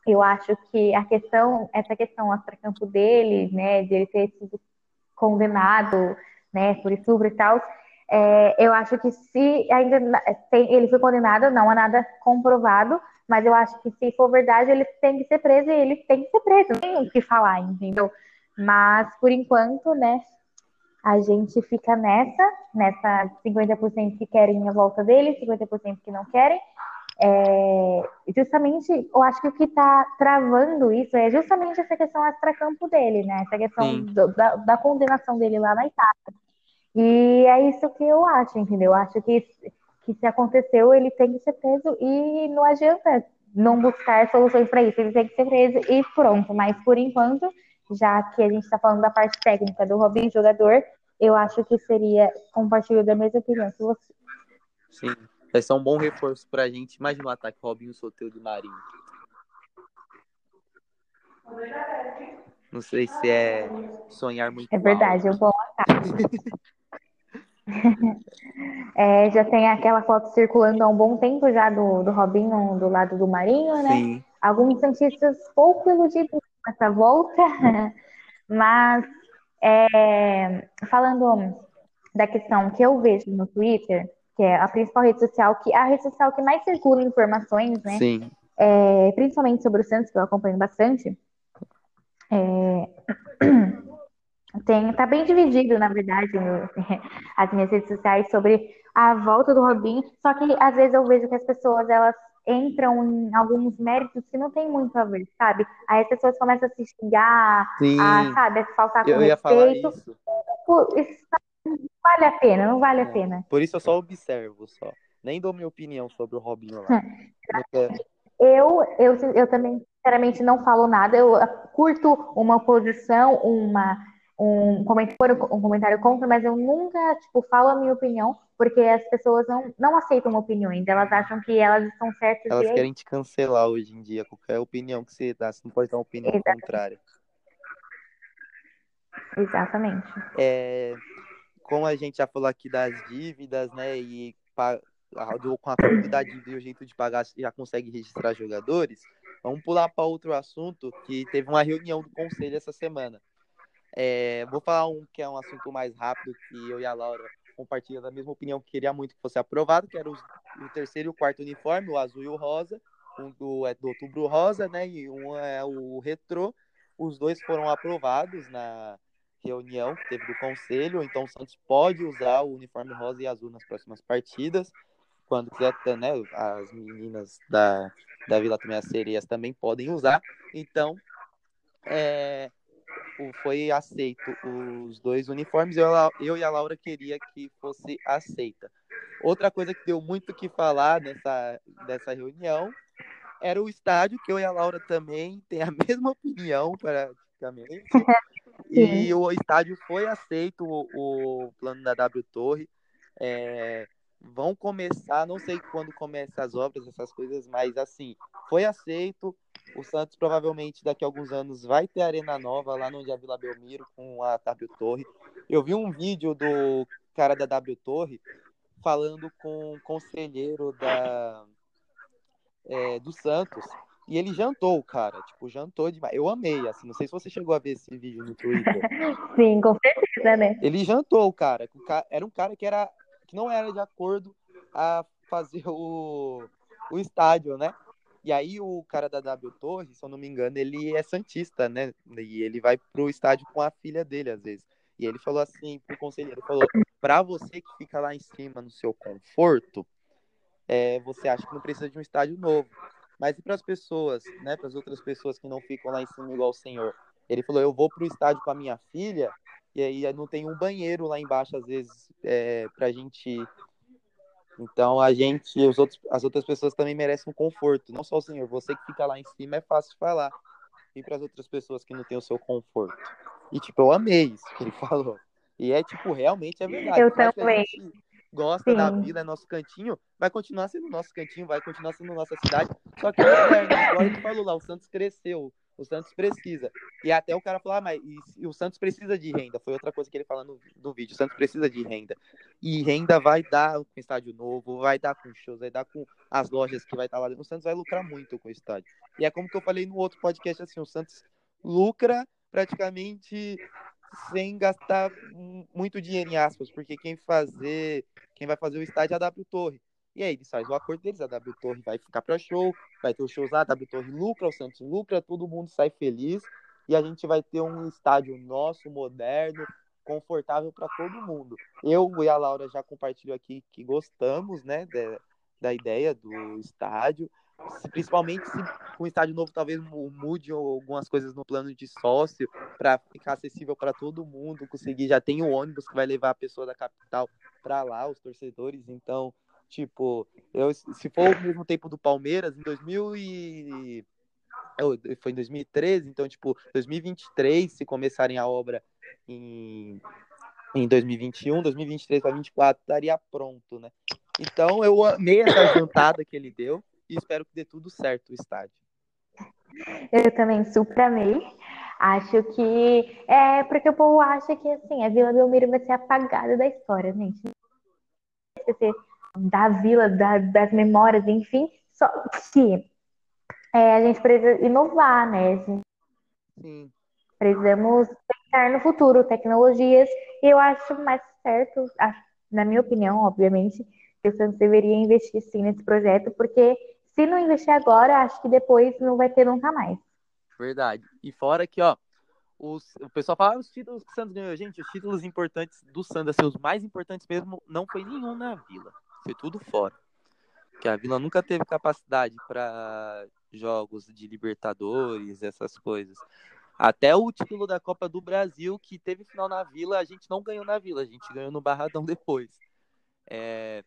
eu acho que a questão, essa questão extra-campo dele, né, de ele ter sido condenado, né, por estupro e tal, é, eu acho que se ainda tem, ele foi condenado, não há nada comprovado, mas eu acho que se for verdade, ele tem que ser preso e ele tem que ser preso, tem o que falar, entendeu? Mas por enquanto, né, a gente fica nessa, nessa 50% que querem a volta dele, 50% que não querem. É, justamente, eu acho que o que está travando isso é justamente essa questão extra-campo dele, né? Essa questão do, da, da, condenação dele lá na Itália. E é isso que eu acho, entendeu? Eu acho que, que se aconteceu, ele tem que ser preso e não adianta não buscar soluções para isso, ele tem que ser preso e pronto. Mas por enquanto, já que a gente está falando da parte técnica do Robin, jogador, eu acho que seria compartilhar da mesma opinião que você. Sim. Vai ser um bom reforço pra gente. Imagina o ataque Robinho Soteldo de Marinho. Não sei se é sonhar muito. É verdade, alto. é um bom ataque. é, já tem aquela foto circulando há um bom tempo já do, do Robinho do lado do Marinho, né? Sim. Alguns santistas pouco iludidos com essa volta, mas é, falando da questão que eu vejo no Twitter, que é a principal rede social, que é a rede social que mais circula informações, né? Sim. É, principalmente sobre o Santos, que eu acompanho bastante. É, Tem, tá bem dividido, na verdade, no, as minhas redes sociais sobre a volta do Robinho. Só que às vezes eu vejo que as pessoas elas entram em alguns méritos que não tem muito a ver, sabe? Aí as pessoas começam a se xingar, Sim, a, sabe, a faltar com eu ia falar respeito. isso. Pô, isso não vale a pena, não vale a É. pena. Por isso eu só observo, só. Nem dou minha opinião sobre o Robinho lá. Quero- Eu, eu, eu também, sinceramente, não falo nada. Eu curto uma posição, uma, um comentário, um comentário contra, mas eu nunca, tipo, falo a minha opinião, porque as pessoas não, não aceitam opiniões. Elas acham que elas estão certas Elas é querem te cancelar hoje em dia. Qualquer opinião que você dá, você não pode dar uma opinião Exato. contrária. Exatamente. É, como a gente já falou aqui das dívidas, né? E a- com a dívida e o jeito de pagar já consegue registrar jogadores. Vamos pular para outro assunto que teve uma reunião do conselho essa semana. É, vou falar um que é um assunto mais rápido, que eu e a Laura compartilham da mesma opinião que queria muito que fosse aprovado, que era os- o terceiro e o quarto uniforme, o azul e o rosa. Um do, é do outubro rosa, né? E um é o retrô. Os dois foram aprovados na reunião que teve do conselho, então o Santos pode usar o uniforme rosa e azul nas próximas partidas. Quando quiser, né? As meninas da, da Vila também, as sereias, também podem usar. Então, é, foi aceito os dois uniformes. Eu, eu e a Laura queria que fosse aceita. Outra coisa que deu muito que falar nessa, nessa reunião era o estádio, que eu e a Laura também tem a mesma opinião, praticamente. E o estádio foi aceito, o, o plano da W Torre. É, vão começar, não sei quando começam as obras, essas coisas, mas assim, foi aceito. O Santos provavelmente daqui a alguns anos vai ter arena nova lá onde a Vila Belmiro com a W Torre. Eu vi um vídeo do cara da W Torre falando com o conselheiro da é, do Santos e ele jantou, cara, tipo, jantou demais. Eu amei, assim, não sei se você chegou a ver esse vídeo no Twitter. Sim, com certeza, né? Ele jantou, cara. Era um cara que era que não era de acordo a fazer o, o estádio, né? E aí o cara da W Torre, se eu não me engano, ele é santista, né? E ele vai pro estádio com a filha dele às vezes. E ele falou assim pro conselheiro, falou: "Para você que fica lá em cima no seu conforto, é, você acha que não precisa de um estádio novo. Mas e para as pessoas, né? Para as outras pessoas que não ficam lá em cima igual o senhor? Ele falou: eu vou pro estádio com a minha filha e aí não tem um banheiro lá embaixo às vezes é, para gente ir. Então a gente, os outros, as outras pessoas também merecem um conforto. Não só o senhor, você que fica lá em cima é fácil falar. E para as outras pessoas que não têm o seu conforto. E tipo, eu amei isso que ele falou. E é tipo, realmente é verdade. Eu a também. gente gosta da Sim. vida, é nosso cantinho, vai continuar sendo nosso cantinho, vai continuar sendo nossa cidade. Só que moderno, igual ele falou lá, o Santos cresceu, o Santos precisa. E até o cara falou, ah, mas e, o Santos precisa de renda. Foi outra coisa que ele fala no, no vídeo, o Santos precisa de renda. E renda vai dar com estádio novo, vai dar com shows, vai dar com as lojas que vai estar lá dentro. O Santos vai lucrar muito com o estádio. E é como que eu falei no outro podcast, assim, o Santos lucra praticamente sem gastar mu- muito dinheiro em aspas, porque quem fazer, quem vai fazer o estádio é a W Torre. E aí eles fazem o acordo deles, a W Torre vai ficar para show, vai ter os shows lá, a W Torre lucra, o Santos lucra, todo mundo sai feliz e a gente vai ter um estádio nosso, moderno, confortável para todo mundo. Eu e a Laura já compartilhou aqui que gostamos, né, da, ideia do estádio, principalmente se com o estádio novo talvez mu- mude algumas coisas no plano de sócio para ficar acessível para todo mundo, conseguir já tem o ônibus que vai levar a pessoa da capital para lá, os torcedores, então, tipo, eu se for o mesmo tempo do Palmeiras em 2000 e foi em 2013, então, tipo, 2023, se começarem a obra em, em 2021, 2023 para 2024, estaria pronto, né? Então, eu amei essa jantada que ele deu e espero que dê tudo certo o estádio. Eu também super amei. Acho que é porque o povo acha que assim, a Vila Belmiro vai ser apagada da história, gente. Vai esquecer da vila, da- das memórias, enfim. Só que é, a gente precisa inovar, né? Sim, precisamos pensar no futuro, tecnologias, e eu acho mais certo, na minha opinião, obviamente, que o Santos deveria investir sim nesse projeto, porque se não investir agora, acho que depois não vai ter nunca mais. verdade. E fora que, ó, os, o pessoal fala ah, os títulos que o Santos ganhou. Gente, os títulos importantes do Santos, assim, os mais importantes mesmo, não foi nenhum na Vila. Foi tudo fora. Porque a Vila nunca teve capacidade para jogos de Libertadores, essas coisas. Até o título da Copa do Brasil, que teve final na Vila, a gente não ganhou na Vila, a gente ganhou no Barradão depois. É...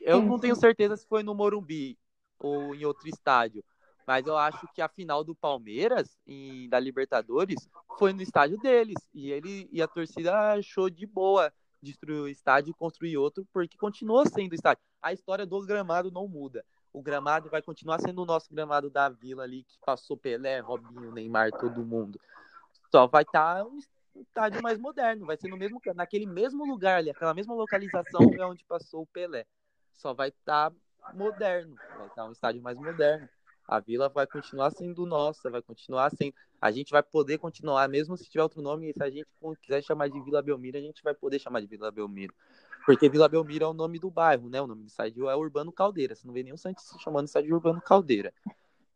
Eu não tenho certeza se foi no Morumbi ou em outro estádio, mas eu acho que a final do Palmeiras em, da Libertadores foi no estádio deles. E ele e a torcida achou de boa destruir o estádio e construir outro, porque continuou sendo estádio. A história do gramado não muda. O gramado vai continuar sendo o nosso gramado da vila ali, que passou Pelé, Robinho, Neymar, todo mundo. Só vai estar tá um estádio mais moderno, vai ser no mesmo naquele mesmo lugar ali, aquela mesma localização é onde passou o Pelé. Só vai estar tá moderno, vai estar tá um estádio mais moderno. A vila vai continuar sendo nossa, vai continuar sendo. A gente vai poder continuar, mesmo se tiver outro nome, se a gente quiser chamar de Vila Belmiro, a gente vai poder chamar de Vila Belmiro. Porque Vila Belmiro é o nome do bairro, né? O nome do estádio é Urbano Caldeira. Você não vê nenhum Santos se chamando estádio Urbano Caldeira.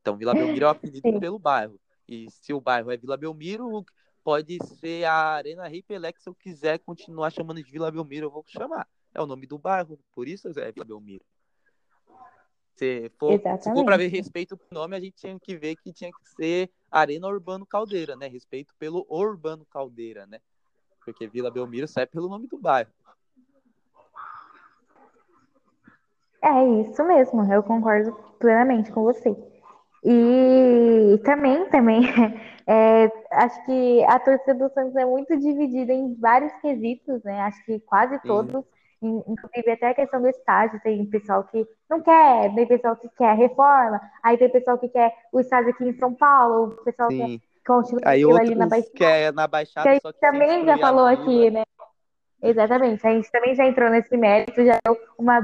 Então, Vila Belmiro é o apelido pelo bairro. E se o bairro é Vila Belmiro, pode ser a Arena Rei Pelé, que se eu quiser continuar chamando de Vila Belmiro, eu vou chamar. É o nome do bairro, por isso é Vila Belmiro. Se for, para ver respeito pro nome, a gente tinha que ver que tinha que ser Arena Urbano Caldeira, né? Respeito pelo Urbano Caldeira, né? Porque Vila Belmiro sai pelo nome do bairro. É isso mesmo, eu concordo plenamente com você. E também, também, é, acho que a torcida do Santos é muito dividida em vários quesitos, né? Acho que quase todos Inclusive, até a questão do estádio, tem pessoal que não quer, tem pessoal que quer reforma, aí tem pessoal que quer o estádio aqui em São Paulo, o pessoal Sim. que continua aí ali na Baixada. Quer na Baixada, que a gente também já falou aqui, né? Exatamente, a gente também já entrou nesse mérito, já deu uma,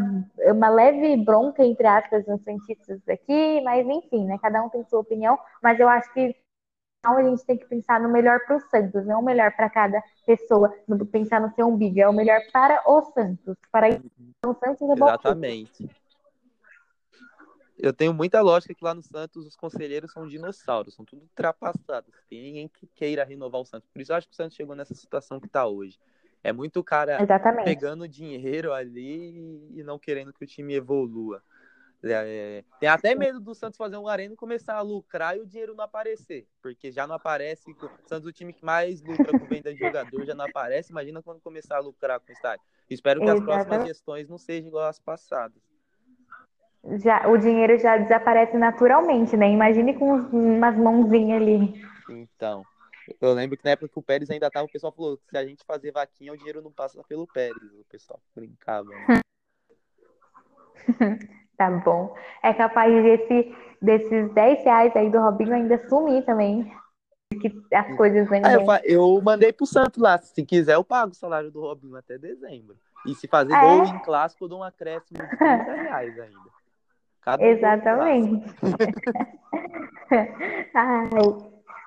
uma leve bronca, entre aspas, nos cientistas aqui, mas enfim, né? Cada um tem sua opinião, mas eu acho que a gente tem que pensar no melhor para o Santos, não o melhor para cada pessoa, no, pensar no seu umbigo, é o melhor para o Santos. Para o Santos é bom. Exatamente. Eu tenho muita lógica que lá no Santos os conselheiros são dinossauros, são tudo ultrapassados. Tem ninguém que queira renovar o Santos. Por isso eu acho que o Santos chegou nessa situação que está hoje. É muito cara Exatamente. pegando dinheiro ali e não querendo que o time evolua. É, tem até medo do Santos fazer um arena e começar a lucrar e o dinheiro não aparecer, porque já não aparece. O Santos, o time que mais lucra com venda de jogador, já não aparece. Imagina quando começar a lucrar com o estádio. Espero que Exatamente. as próximas gestões não sejam igual às passadas. Já, o dinheiro já desaparece naturalmente, né? Imagine com umas mãozinhas ali. Então, eu lembro que na época que o Pérez ainda tava, o pessoal falou: se a gente fazer vaquinha, o dinheiro não passa pelo Pérez. O pessoal brincava. Né? Tá bom. É capaz desse, desses 10 reais aí do Robinho ainda sumir também. Que as coisas ainda. Ah, eu, eu, mandei pro Santo lá. Se quiser, eu pago o salário do Robinho até dezembro. E se fazer é? gol em clássico, eu dou um acréscimo de 30 reais ainda. Cada Exatamente. Ai,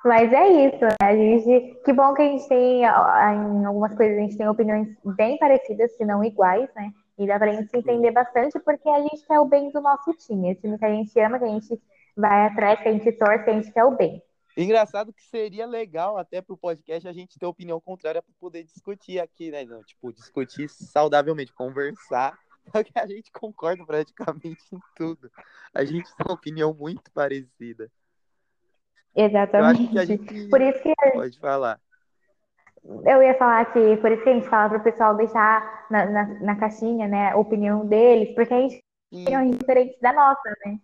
mas é isso, né? A gente, que bom que a gente tem, em algumas coisas, a gente tem opiniões bem parecidas, se não iguais, né? E dá pra gente se entender bastante porque a gente quer o bem do nosso time. O time que a gente ama, que a gente vai atrás, que a gente torce, que a gente quer o bem. Engraçado que seria legal até pro podcast a gente ter opinião contrária para poder discutir aqui, né? Não, tipo, discutir saudavelmente, conversar. Porque a gente concorda praticamente em tudo. A gente tem uma opinião muito parecida. Exatamente. Gente... Por isso que. Pode falar. Eu ia falar que, por isso que a gente fala para o pessoal deixar na, na, na, caixinha, né, a opinião deles, porque a gente tem opiniões diferentes da nossa, né?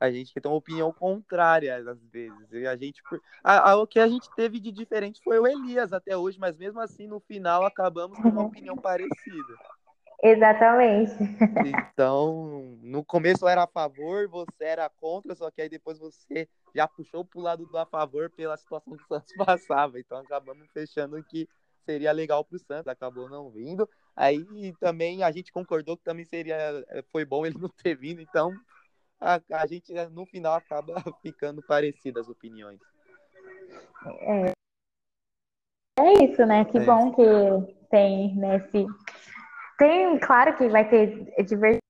A gente tem uma opinião contrária, às vezes. E a gente. A, a, o que a gente teve de diferente foi o Elias até hoje, mas mesmo assim, no final, acabamos com uma opinião parecida. Exatamente. Então, no começo era a favor, você era contra, só que aí depois você já puxou pro lado do a favor pela situação que o Santos passava. Então acabamos fechando que seria legal pro Santos, acabou não vindo. Aí também a gente concordou que também seria foi bom ele não ter vindo, então a, a gente no final acaba ficando parecidas as opiniões. É. É isso, né? Que é. bom que tem nesse. Tem, claro que vai ter diversidade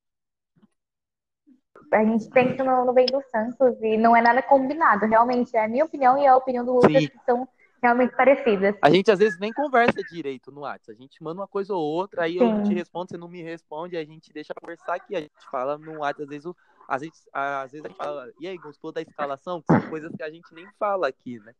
a gente pensa no, no bem do Santos e não é nada combinado. Realmente, é a minha opinião e a opinião do Lucas Sim. que são realmente parecidas. A gente às vezes nem conversa direito no WhatsApp. A gente manda uma coisa ou outra, aí eu Sim. te respondo, você não me responde, a gente deixa conversar aqui. A gente fala no WhatsApp, às vezes, o- às vezes, às vezes a gente fala, e aí, gostou da escalação? São coisas que a gente nem fala aqui, né?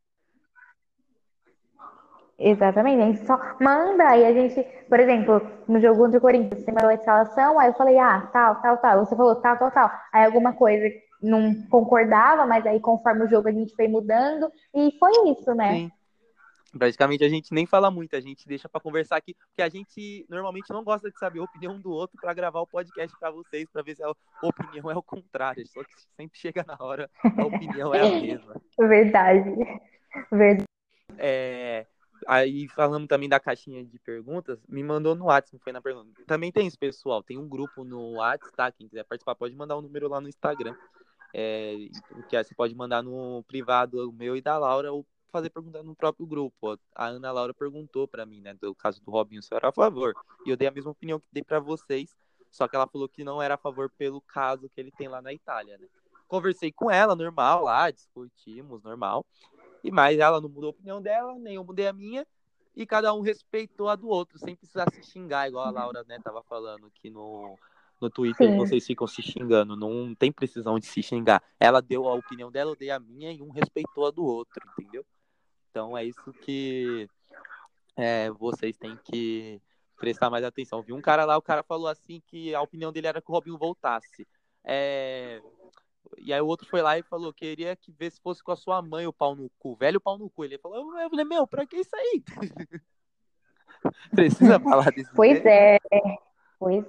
Exatamente, a gente só manda aí a gente, por exemplo, no jogo contra o Corinthians, você mandou a escalação, aí eu falei, ah, tal, tal, tal. Você falou tal, tal, tal. Aí alguma coisa não concordava, mas aí conforme o jogo a gente foi mudando, e foi isso, né? Sim. Praticamente a gente nem fala muito, a gente deixa pra conversar aqui, porque a gente normalmente não gosta de saber a opinião do outro pra gravar o podcast pra vocês, pra ver se a opinião é o contrário. Só que sempre chega na hora, a opinião é a mesma. Verdade. Verdade. É, aí falando também da caixinha de perguntas, me mandou no WhatsApp, não foi na pergunta. Também tem isso, pessoal. Tem um grupo no WhatsApp, tá? Quem quiser participar pode mandar um número lá no Instagram. É, que aí você pode mandar no privado o meu e da Laura ou fazer pergunta no próprio grupo. A Ana Laura perguntou pra mim, né, do caso do Robinho, se eu era a favor. E eu dei a mesma opinião que dei pra vocês, só que ela falou que não era a favor pelo caso que ele tem lá na Itália, né? Conversei com ela, normal, lá, discutimos, normal. E mais ela não mudou a opinião dela, nem eu mudei a minha. E cada um respeitou a do outro, sem precisar se xingar, igual a Laura, né, tava falando aqui no, no Twitter, Sim. vocês ficam se xingando, não tem precisão de se xingar. Ela deu a opinião dela, eu dei a minha e um respeitou a do outro, entendeu? Então é isso que é, vocês têm que prestar mais atenção. Vi um cara lá, o cara falou assim que a opinião dele era que o Robinho voltasse. É, E aí o outro foi lá e falou, queria que ver se fosse com a sua mãe o pau no cu, velho pau no cu. Ele falou, eu falei, meu, pra que isso aí? Precisa falar desse Pois é. Pois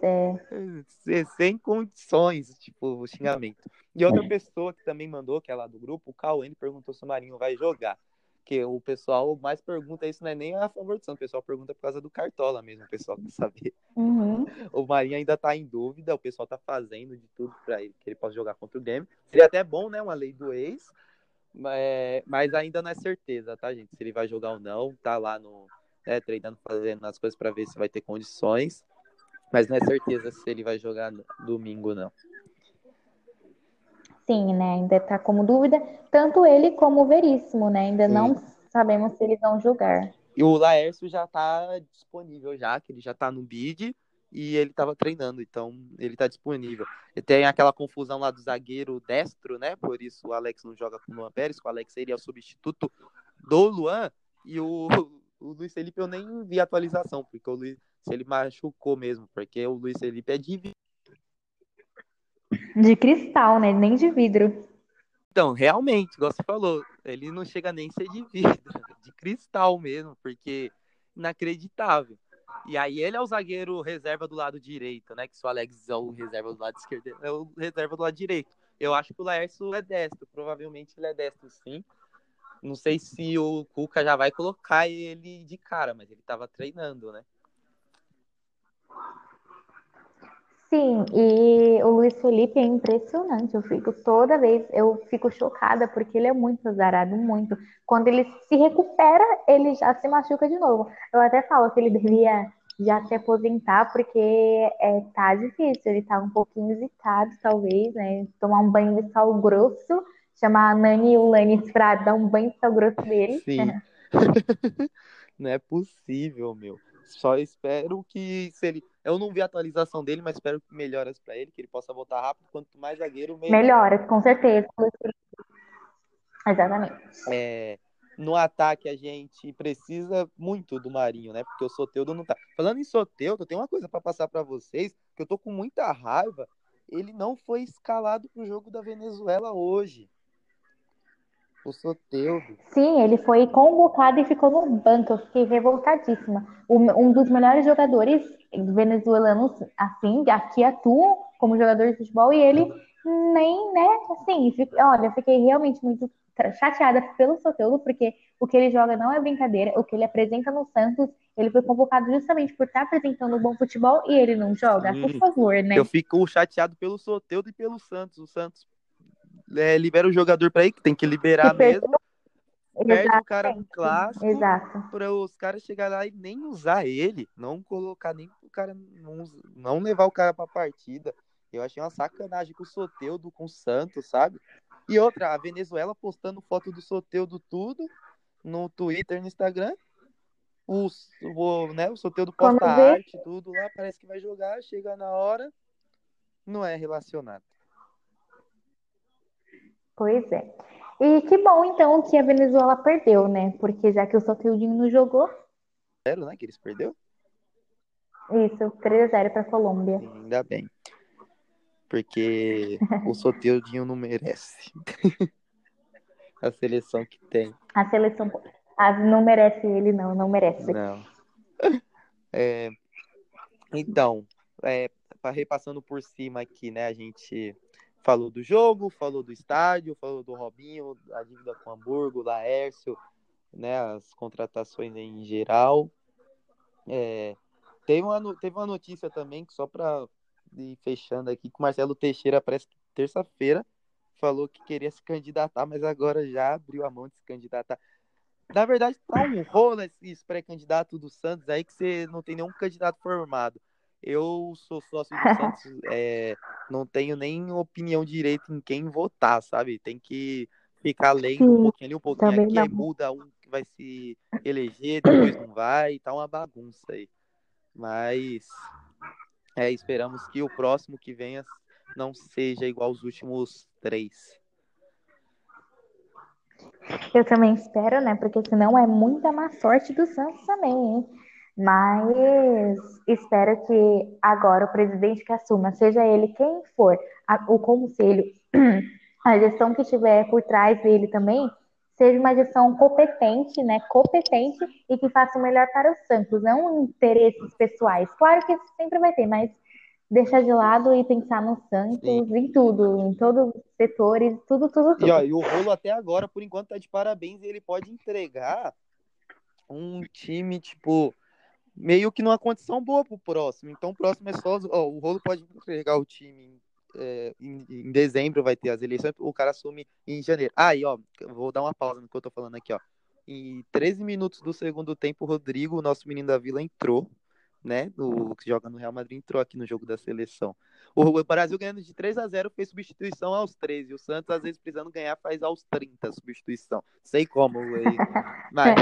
é. Sem- condições, tipo, o xingamento. E outra pessoa que também mandou, que é lá do grupo, o Cauê, ele perguntou se o Marinho vai jogar. Que o pessoal mais pergunta isso, não é nem a favor do Santos, o pessoal pergunta por causa do Cartola mesmo, o pessoal quer saber. Uhum. O Marinho ainda tá em dúvida, o pessoal tá fazendo de tudo pra ele, que ele possa jogar contra o Grêmio. Seria até bom, né, uma lei do ex, mas, mas ainda não é certeza, tá, gente? Se ele vai jogar ou não, tá lá no, né, treinando, fazendo as coisas pra ver se vai ter condições. Mas não é certeza se ele vai jogar domingo, não. Sim, né? Ainda tá como dúvida, tanto ele como o Veríssimo, né? Ainda Sim. não sabemos se eles vão jogar. E o Laércio já tá disponível já, que ele já tá no bid e ele tava treinando, então ele tá disponível. E tem aquela confusão lá do zagueiro destro, né? Por isso o Alex não joga com o Luan Pérez, o Alex seria o substituto do Luan e o, o Luiz Felipe eu nem vi a atualização, porque o Luiz se ele machucou mesmo, porque o Luiz Felipe é de De cristal, né? Nem de vidro. Então, realmente, igual você falou, ele não chega nem a ser de vidro, de cristal mesmo, porque inacreditável. E aí ele é o zagueiro reserva do lado direito, né? Que se o Alex é o reserva do lado esquerdo, é o reserva do lado direito. Eu acho que o Laércio é destro, provavelmente ele é destro sim. Não sei se o Cuca já vai colocar ele de cara, mas ele tava treinando, né? Sim, e o Luiz Felipe é impressionante. Eu fico toda vez, eu fico chocada porque ele é muito azarado, muito. Quando ele se recupera, ele já se machuca de novo. Eu até falo que ele deveria já se aposentar porque é, tá difícil. Ele tá um pouquinho hesitado, talvez, né? Tomar um banho de sal grosso, chamar a Nani e o Lanis pra dar um banho de sal grosso dele. Sim. não é possível, meu. Só espero que se ele. Eu não vi a atualização dele, mas espero que melhoras pra ele, que ele possa voltar rápido. Quanto mais zagueiro, melhor. Melhoras, com certeza. Exatamente. É, no ataque a gente precisa muito do Marinho, né? Porque o Soteudo não tá. Falando em Soteudo, tem uma coisa pra passar pra vocês, que eu tô com muita raiva. Ele não foi escalado pro jogo da Venezuela hoje. O Soteudo. Sim, ele foi convocado e ficou no banco. Eu fiquei revoltadíssima. Um dos melhores jogadores venezuelanos, assim, aqui atuam como jogador de futebol e ele nem, né, assim, fi- olha, eu fiquei realmente muito chateada pelo Soteldo, porque o que ele joga não é brincadeira, o que ele apresenta no Santos, ele foi convocado justamente por estar apresentando um bom futebol e ele não joga, por Sim. favor, né? Eu fico chateado pelo Soteudo e pelo Santos. O Santos é, libera o jogador pra ir, que tem que liberar Que mesmo. Perde o cara no clássico. Exato. para os caras chegar lá e nem usar ele, não colocar nem o cara, não, não levar o cara pra partida. Eu achei uma sacanagem com o Soteudo, com o Santos, sabe? E outra, a Venezuela postando foto do Soteudo tudo no Twitter, no Instagram. O, o, né, o Soteudo posta arte, tudo lá, parece que vai jogar, chega na hora, não é relacionado. Pois é. E que bom, então, que a Venezuela perdeu, né? Porque já que o Soteudinho não jogou. Zero, né? Que eles perdeu? Isso, 3x0 para a Colômbia. Ainda bem. Porque o Soteudinho não merece. a seleção que tem. A seleção a, não merece ele, não, não merece. Não. É, então, é, repassando por cima aqui, né? A gente falou do jogo, falou do estádio, falou do Robinho, a dívida com o Hamburgo, Laércio, né, as contratações em geral. É, teve, uma, teve uma notícia também, que só para ir fechando aqui, que o Marcelo Teixeira, parece que terça-feira, falou que queria se candidatar, mas agora já abriu a mão de se candidatar. Na verdade, tá um rolo esse pré-candidato do Santos aí que você não tem nenhum candidato formado. Eu sou sócio do Santos, é, não tenho nem opinião direito em quem votar, sabe? Tem que ficar lendo Sim, um pouquinho ali, um pouquinho aqui, aí muda um que vai se eleger, depois não vai, tá uma bagunça aí. Mas é, esperamos que o próximo que venha não seja igual aos últimos três. Eu também espero, né? Porque senão é muita má sorte do Santos também, hein? Mas espero que agora o presidente que assuma, seja ele quem for, a, o conselho, a gestão que estiver por trás dele também, seja uma gestão competente, né? Competente e que faça o melhor para o Santos, não interesses pessoais. Claro que sempre vai ter, mas deixar de lado e pensar no Santos Sim. em tudo, em todos os setores, tudo, tudo, tudo. E, ó, e o rolo até agora, por enquanto, tá de parabéns e ele pode entregar um time, tipo, meio que numa condição boa pro próximo. Então o próximo é só. Ó, o Rolo pode entregar o time é, em, em, dezembro, vai ter as eleições, o cara assume em janeiro. Aí, ah, ó, vou dar uma pausa no que eu tô falando aqui, ó. Em 13 minutos do segundo tempo, o Rodrigo, o nosso menino da vila, entrou, né? O que joga no Real Madrid, entrou aqui no jogo da seleção. O Brasil ganhando de 3 a 0 fez substituição aos 13. O Santos, às vezes, precisando ganhar, faz aos 30 substituição. Sei como, aí. Mas,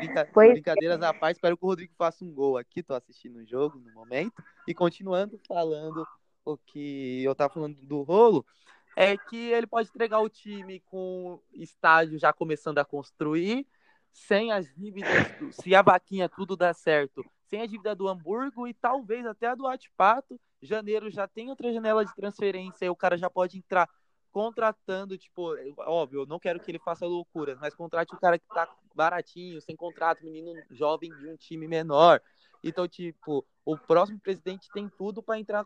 Brinca... Brincadeiras à parte, espero que o Rodrigo faça um gol aqui. Tô assistindo o jogo no momento. E continuando falando o que eu tava falando do rolo, é que ele pode entregar o time com estádio já começando a construir, sem as dívidas, se a vaquinha tudo dá certo, sem a dívida do Hamburgo e talvez até a do Atipato. Janeiro já tem outra janela de transferência e o cara já pode entrar contratando, tipo, óbvio, eu não quero que ele faça loucuras, mas contrate o cara que tá baratinho, sem contrato, menino jovem de um time menor. Então, tipo, o próximo presidente tem tudo para entrar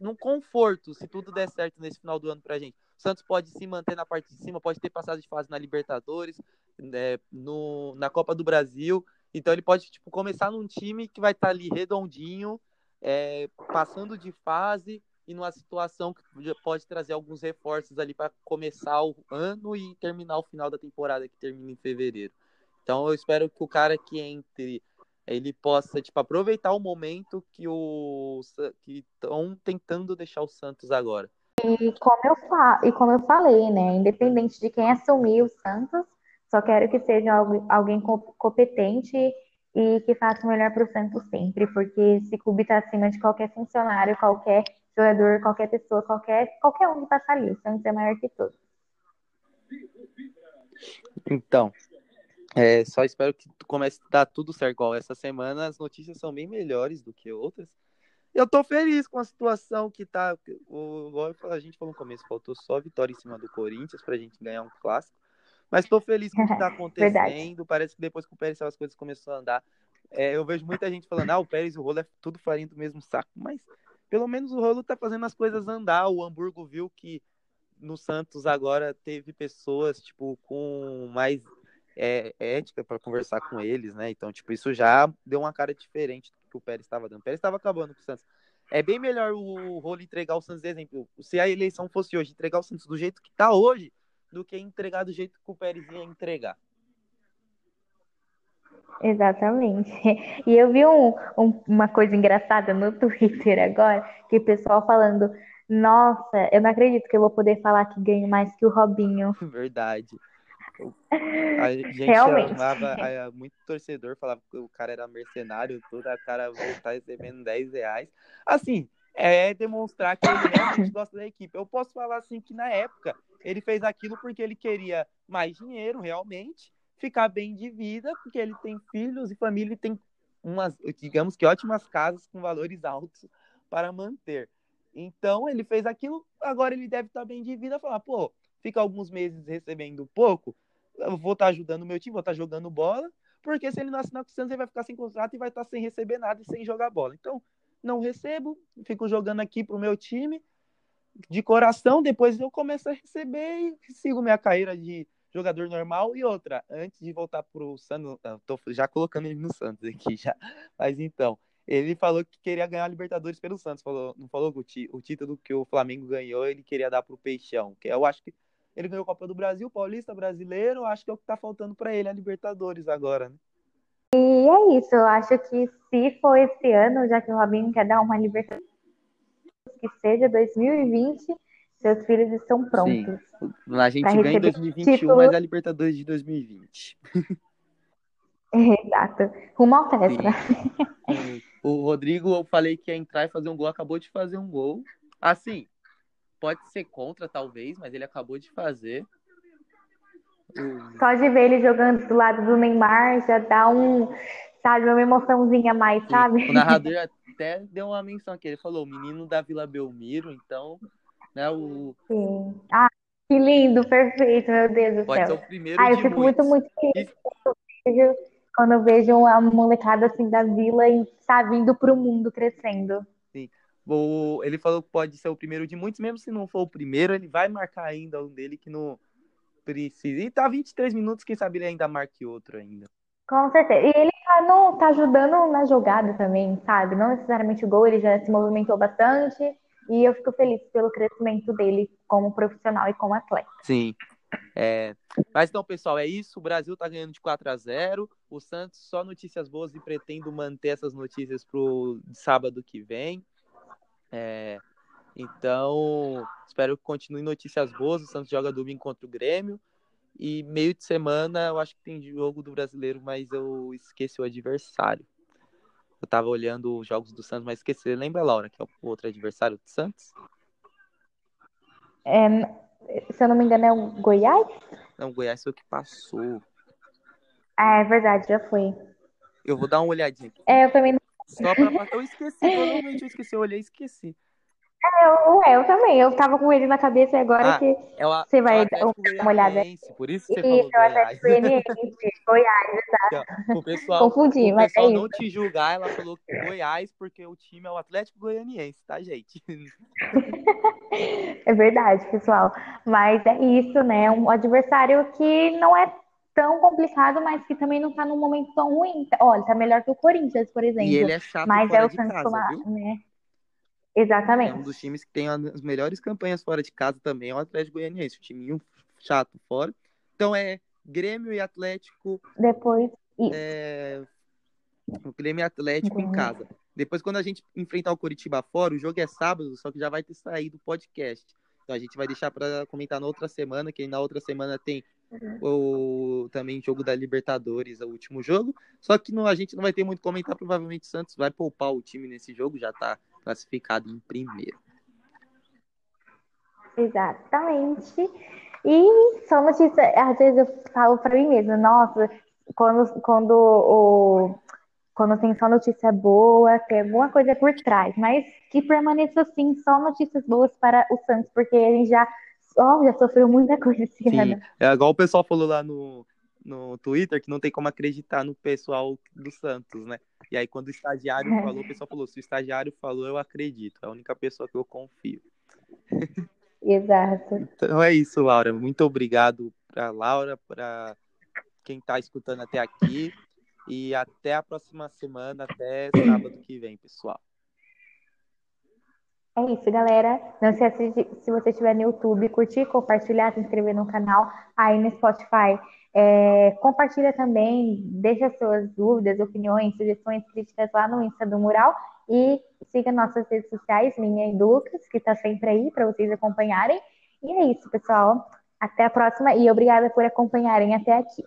num conforto, se tudo der certo nesse final do ano pra gente. O Santos pode se manter na parte de cima, pode ter passado de fase na Libertadores, né, no, na Copa do Brasil. Então ele pode tipo, começar num time que vai estar tá ali redondinho, é, passando de fase e numa situação que pode trazer alguns reforços ali para começar o ano e terminar o final da temporada que termina em fevereiro. Então eu espero que o cara que entre ele possa tipo aproveitar o momento que o que estão tentando deixar o Santos agora. E como eu fa e como eu falei, né, independente de quem assumir o Santos, só quero que seja alguém competente e que faça o melhor para o Santos sempre, porque esse clube está acima de qualquer funcionário, qualquer jogador, qualquer pessoa, qualquer, qualquer um que passar ali. O Santos é maior que todos. Então, é, só espero que comece a dar tudo certo. Igual essa semana as notícias são bem melhores do que outras. Eu tô feliz com a situação que tá. O, a gente falou no começo, faltou só a vitória em cima do Corinthians pra gente ganhar um clássico. Mas tô feliz com o que tá acontecendo. Parece que depois que o Pérez as coisas começaram a andar. É, eu vejo muita gente falando, ah, o Pérez e o Rolo é tudo farinha do mesmo saco. Mas pelo menos o Rolo tá fazendo as coisas andar. O Hamburgo viu que no Santos agora teve pessoas, tipo, com mais é, ética para conversar com eles, né? Então, tipo, isso já deu uma cara diferente do que o Pérez estava dando. O Pérez estava acabando com o Santos. É bem melhor o Rolo entregar o Santos exemplo. Se a eleição fosse hoje, entregar o Santos do jeito que tá hoje, do que entregar do jeito que o Pérez ia entregar. Exatamente. E eu vi um, um, uma coisa engraçada no Twitter agora, que o pessoal falando, Nossa, eu não acredito que eu vou poder falar que ganho mais que o Robinho. Verdade. A gente Realmente. chamava, a- muito torcedor falava que o cara era mercenário, toda cara voltar recebendo 10 reais. Assim, é demonstrar que ele realmente gosta da equipe. Eu posso falar assim que na época ele fez aquilo porque ele queria mais dinheiro, realmente, ficar bem de vida, porque ele tem filhos e família e tem umas, digamos que ótimas casas com valores altos para manter. Então ele fez aquilo, agora ele deve estar bem de vida, falar, pô, fica alguns meses recebendo pouco, eu vou estar ajudando meu time, vou estar jogando bola, porque se ele não assinar com o Santos, ele vai ficar sem contrato e vai estar sem receber nada e sem jogar bola. Então, não recebo, fico jogando aqui pro meu time de coração, depois eu começo a receber e sigo minha carreira de jogador normal e outra, antes de voltar pro Santos, tô já colocando ele no Santos aqui já. Mas então, ele falou que queria ganhar a Libertadores pelo Santos, falou, não falou que o, título que o Flamengo ganhou, ele queria dar pro Peixão, que eu acho que ele ganhou a Copa do Brasil, Paulista, Brasileiro, acho que é o que tá faltando para ele, a Libertadores agora, né? E é isso, eu acho que se for esse ano, já que o Robinho quer dar uma Libertadores, que seja 2020, seus filhos estão prontos. A gente ganha em receber 2021, título. mas a Libertadores de 2020. Exato. Rumo ao tetra. O Rodrigo, eu falei que ia entrar e fazer um gol, acabou de fazer um gol. Assim, pode ser contra, talvez, mas ele acabou de fazer. Só de ver ele jogando do lado do Neymar já dá um, sabe, uma emoçãozinha a mais, sabe? O narrador até deu uma menção aqui. Ele falou: o menino da Vila Belmiro, então, né, o, Sim. Ah, que lindo, perfeito, meu Deus do pode ser céu. o primeiro Ah, eu fico muito, muitos. muito feliz quando eu vejo, quando eu vejo a molecada assim da vila e tá vindo pro mundo crescendo. O- ele falou que pode ser o primeiro de muitos, mesmo se não for o primeiro, ele vai marcar ainda um dele que não precisa. E tá 23 minutos, quem sabe ele ainda marque outro ainda. Com certeza. E ele tá, no, tá ajudando na jogada também, sabe? Não necessariamente o gol, ele já se movimentou bastante. E eu fico feliz pelo crescimento dele como profissional e como atleta. Sim. É, Mas então, pessoal, é isso. O Brasil tá ganhando de 4 a 0 O Santos só notícias boas e pretendo manter essas notícias pro sábado que vem. É, Então, espero que continue notícias boas. O Santos joga domingo contra o Grêmio. E meio de semana eu acho que tem jogo do brasileiro, mas eu esqueci o adversário. Eu tava olhando os jogos do Santos, mas esqueci. Lembra, Laura, que é o outro adversário do Santos? É, se eu não me engano, é o Goiás? Não, o Goiás foi o que passou. Ah, é verdade, já foi. Eu vou dar uma olhadinha aqui. É, eu também não. Só pra. Eu esqueci, provavelmente eu esqueci. Eu olhei e esqueci. Eu, é, eu também. Eu tava com ele na cabeça e agora Ah, que É o, Você é vai Atlético dar uma olhada. Por isso que você Isso, falou é o Atlético Goiás. Goianiense, Goiás. O pessoal, Confundi, o mas é pessoal isso. não te julgar, ela falou que Goiás, porque o time é o Atlético Goianiense, tá, gente? É verdade, pessoal. Mas é isso, né? Um adversário que não é tão complicado, mas que também não tá num momento tão ruim. Olha, tá melhor que o Corinthians, por exemplo. E ele é chato Mas fora é o de casa, tomar, viu? né? É Exatamente. um dos times que tem as melhores campanhas fora de casa também, é o Atlético Goianiense. O timinho chato fora. Então é Grêmio e Atlético Depois, é, o Grêmio e Atlético em Grêmio. casa. Depois, quando a gente enfrentar o Curitiba fora, o jogo é sábado, só que já vai ter saído o podcast. Então a gente vai deixar para comentar na outra semana, que na outra semana tem o também jogo da Libertadores, o último jogo. Só que não, a gente não vai ter muito comentar, provavelmente o Santos vai poupar o time nesse jogo, já tá classificado em primeiro. Exatamente. E só notícia, às vezes eu falo pra mim mesma, nossa, quando, quando, o, quando tem só notícia boa, tem alguma coisa por trás, mas que permaneça assim, só notícias boas para o Santos, porque ele já, ó, já sofreu muita coisa esse Sim, ano. é igual o pessoal falou lá no, no Twitter que não tem como acreditar no pessoal do Santos, né? E aí, quando o estagiário É. falou, o pessoal falou: se o estagiário falou, eu acredito. É a única pessoa que eu confio. Exato. Então é isso, Laura. Muito obrigado para Laura, para quem está escutando até aqui. E até a próxima semana, até sábado que vem, pessoal. É isso, galera. Não se esqueça de, se você estiver no YouTube, curtir, compartilhar, se inscrever no canal, aí no Spotify. É, compartilha também, deixa suas dúvidas, opiniões, sugestões, críticas lá no Insta do Mural. E siga nossas redes sociais, minha e Lucas, que está sempre aí para vocês acompanharem. E é isso, pessoal. Até a próxima e obrigada por acompanharem até aqui.